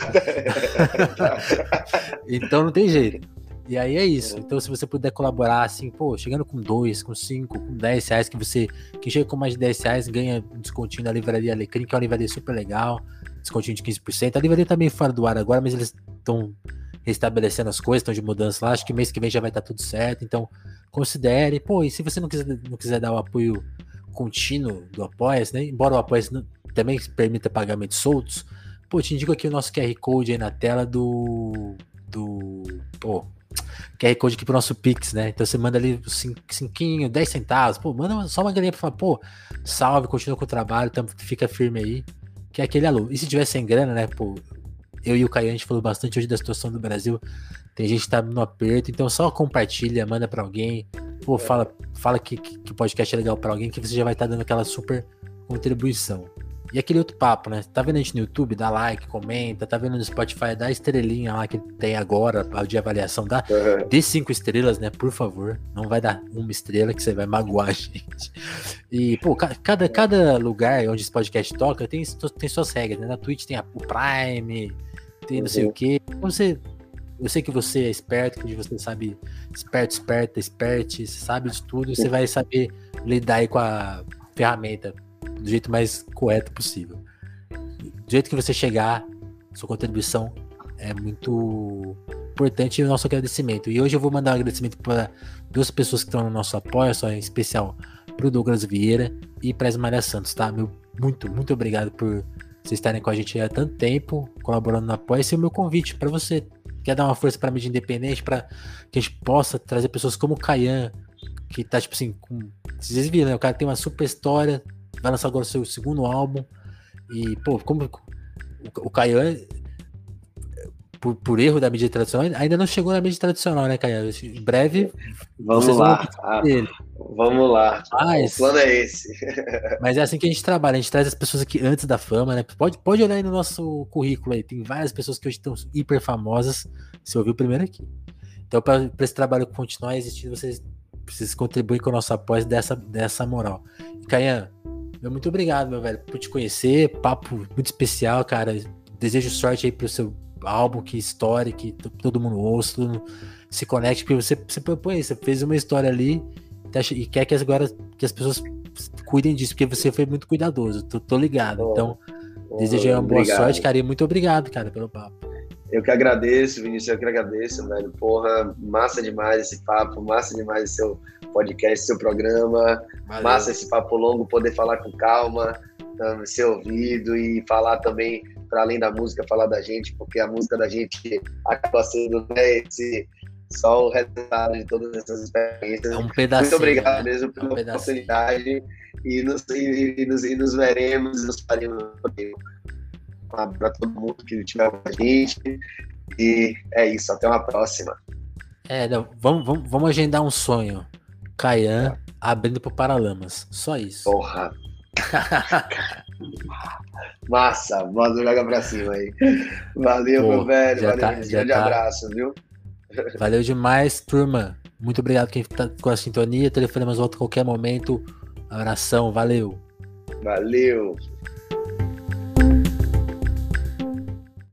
[laughs] então não tem jeito. E aí é isso. Então, se você puder colaborar, assim, pô, chegando com dois, com cinco, com 10 reais, que você. Quem chega com mais de 10 reais ganha um descontinho na livraria Alecrim, que é uma livraria super legal. Descontinho de 15%. A livraria tá meio fora do ar agora, mas eles estão restabelecendo as coisas, estão de mudança lá. Acho que mês que vem já vai estar tá tudo certo. Então, considere. Pô, e se você não quiser, não quiser dar o apoio contínuo do apoia né? Embora o apoia também permita pagamentos soltos, pô, te indico aqui o nosso QR Code aí na tela do. do. Pô, QR Code aqui pro nosso Pix, né? Então você manda ali 5, 10 centavos, pô, manda só uma galinha pra falar, pô, salve, continua com o trabalho, tam, fica firme aí, que é aquele alô. E se tiver sem grana, né, pô, eu e o Caio, a gente falou bastante hoje da situação do Brasil. Tem gente que tá no aperto, então só compartilha, manda para alguém. Pô, fala, fala que, que, podcast é legal para alguém, que você já vai estar tá dando aquela super contribuição. E aquele outro papo, né? Tá vendo a gente no YouTube? Dá like, comenta. Tá vendo no Spotify? Dá estrelinha lá que tem agora, de avaliação. Dá, uhum. Dê cinco estrelas, né? Por favor. Não vai dar uma estrela que você vai magoar a gente. E, pô, cada, cada lugar onde esse podcast toca tem, tem suas regras, né? Na Twitch tem a, o Prime, tem não sei uhum. o quê. Você, eu sei que você é esperto, que você sabe, esperto, esperta, esperte, sabe de tudo, você vai saber lidar aí com a ferramenta do jeito mais correto possível. Do jeito que você chegar, sua contribuição é muito importante e o nosso agradecimento. E hoje eu vou mandar um agradecimento para duas pessoas que estão no nosso apoio, só em especial para o Douglas Vieira e para a Maria Santos, tá? Meu, muito, muito obrigado por vocês estarem com a gente há tanto tempo, colaborando no apoio. Esse é o meu convite para você. Quer dar uma força para a mídia independente, para que a gente possa trazer pessoas como o Caian, que tá, tipo assim, com. Vocês viram, né? O cara tem uma super história, vai lançar agora o seu segundo álbum. E, pô, como o, Caian, por, por, erro da mídia tradicional, ainda não chegou na mídia tradicional, né, Caian? Em breve. Vamos lá. Ah, vamos lá. Mas, o plano é esse. [laughs] mas é assim que a gente trabalha, a gente traz as pessoas aqui antes da fama, né? Pode, pode olhar aí no nosso currículo aí, tem várias pessoas que hoje estão hiper famosas. Você ouviu primeiro aqui. Então, para esse trabalho continuar existindo, vocês precisam contribuir com o nosso apoio dessa, dessa moral. Caian, meu muito obrigado, meu velho, por te conhecer. Papo muito especial, cara. Desejo sorte aí pro seu álbum, que história, que todo mundo ouça, todo mundo se conecte, porque você, você propõe, você fez uma história ali e quer que agora que as pessoas cuidem disso, porque você foi muito cuidadoso, tô, tô ligado. Oh, então, oh, desejo uma boa sorte, cara, e muito obrigado, cara, pelo papo. Eu que agradeço, Vinícius, eu que agradeço, velho. Porra, massa demais esse papo, massa demais esse seu podcast, seu programa. Valeu. Massa esse papo longo, poder falar com calma, ser ouvido e falar também, para além da música, falar da gente, porque a música da gente acaba sendo né, esse, só o resultado de todas essas experiências. É um pedacinho. Muito obrigado né? mesmo pela é um oportunidade e nos, e, e, nos, e nos veremos, nos faremos para todo mundo que estiver com a gente. E é isso, até uma próxima. É, não, vamos, vamos, vamos agendar um sonho. Caian é. abrindo pro Paralamas. Só isso. Porra. [laughs] Massa, bota joga pra cima aí. Valeu, Pô, meu velho. Valeu, tá, grande tá. abraço, viu? Valeu demais, turma. Muito obrigado quem tá com a sintonia. Telefonemos volta a qualquer momento. Abração, valeu. Valeu.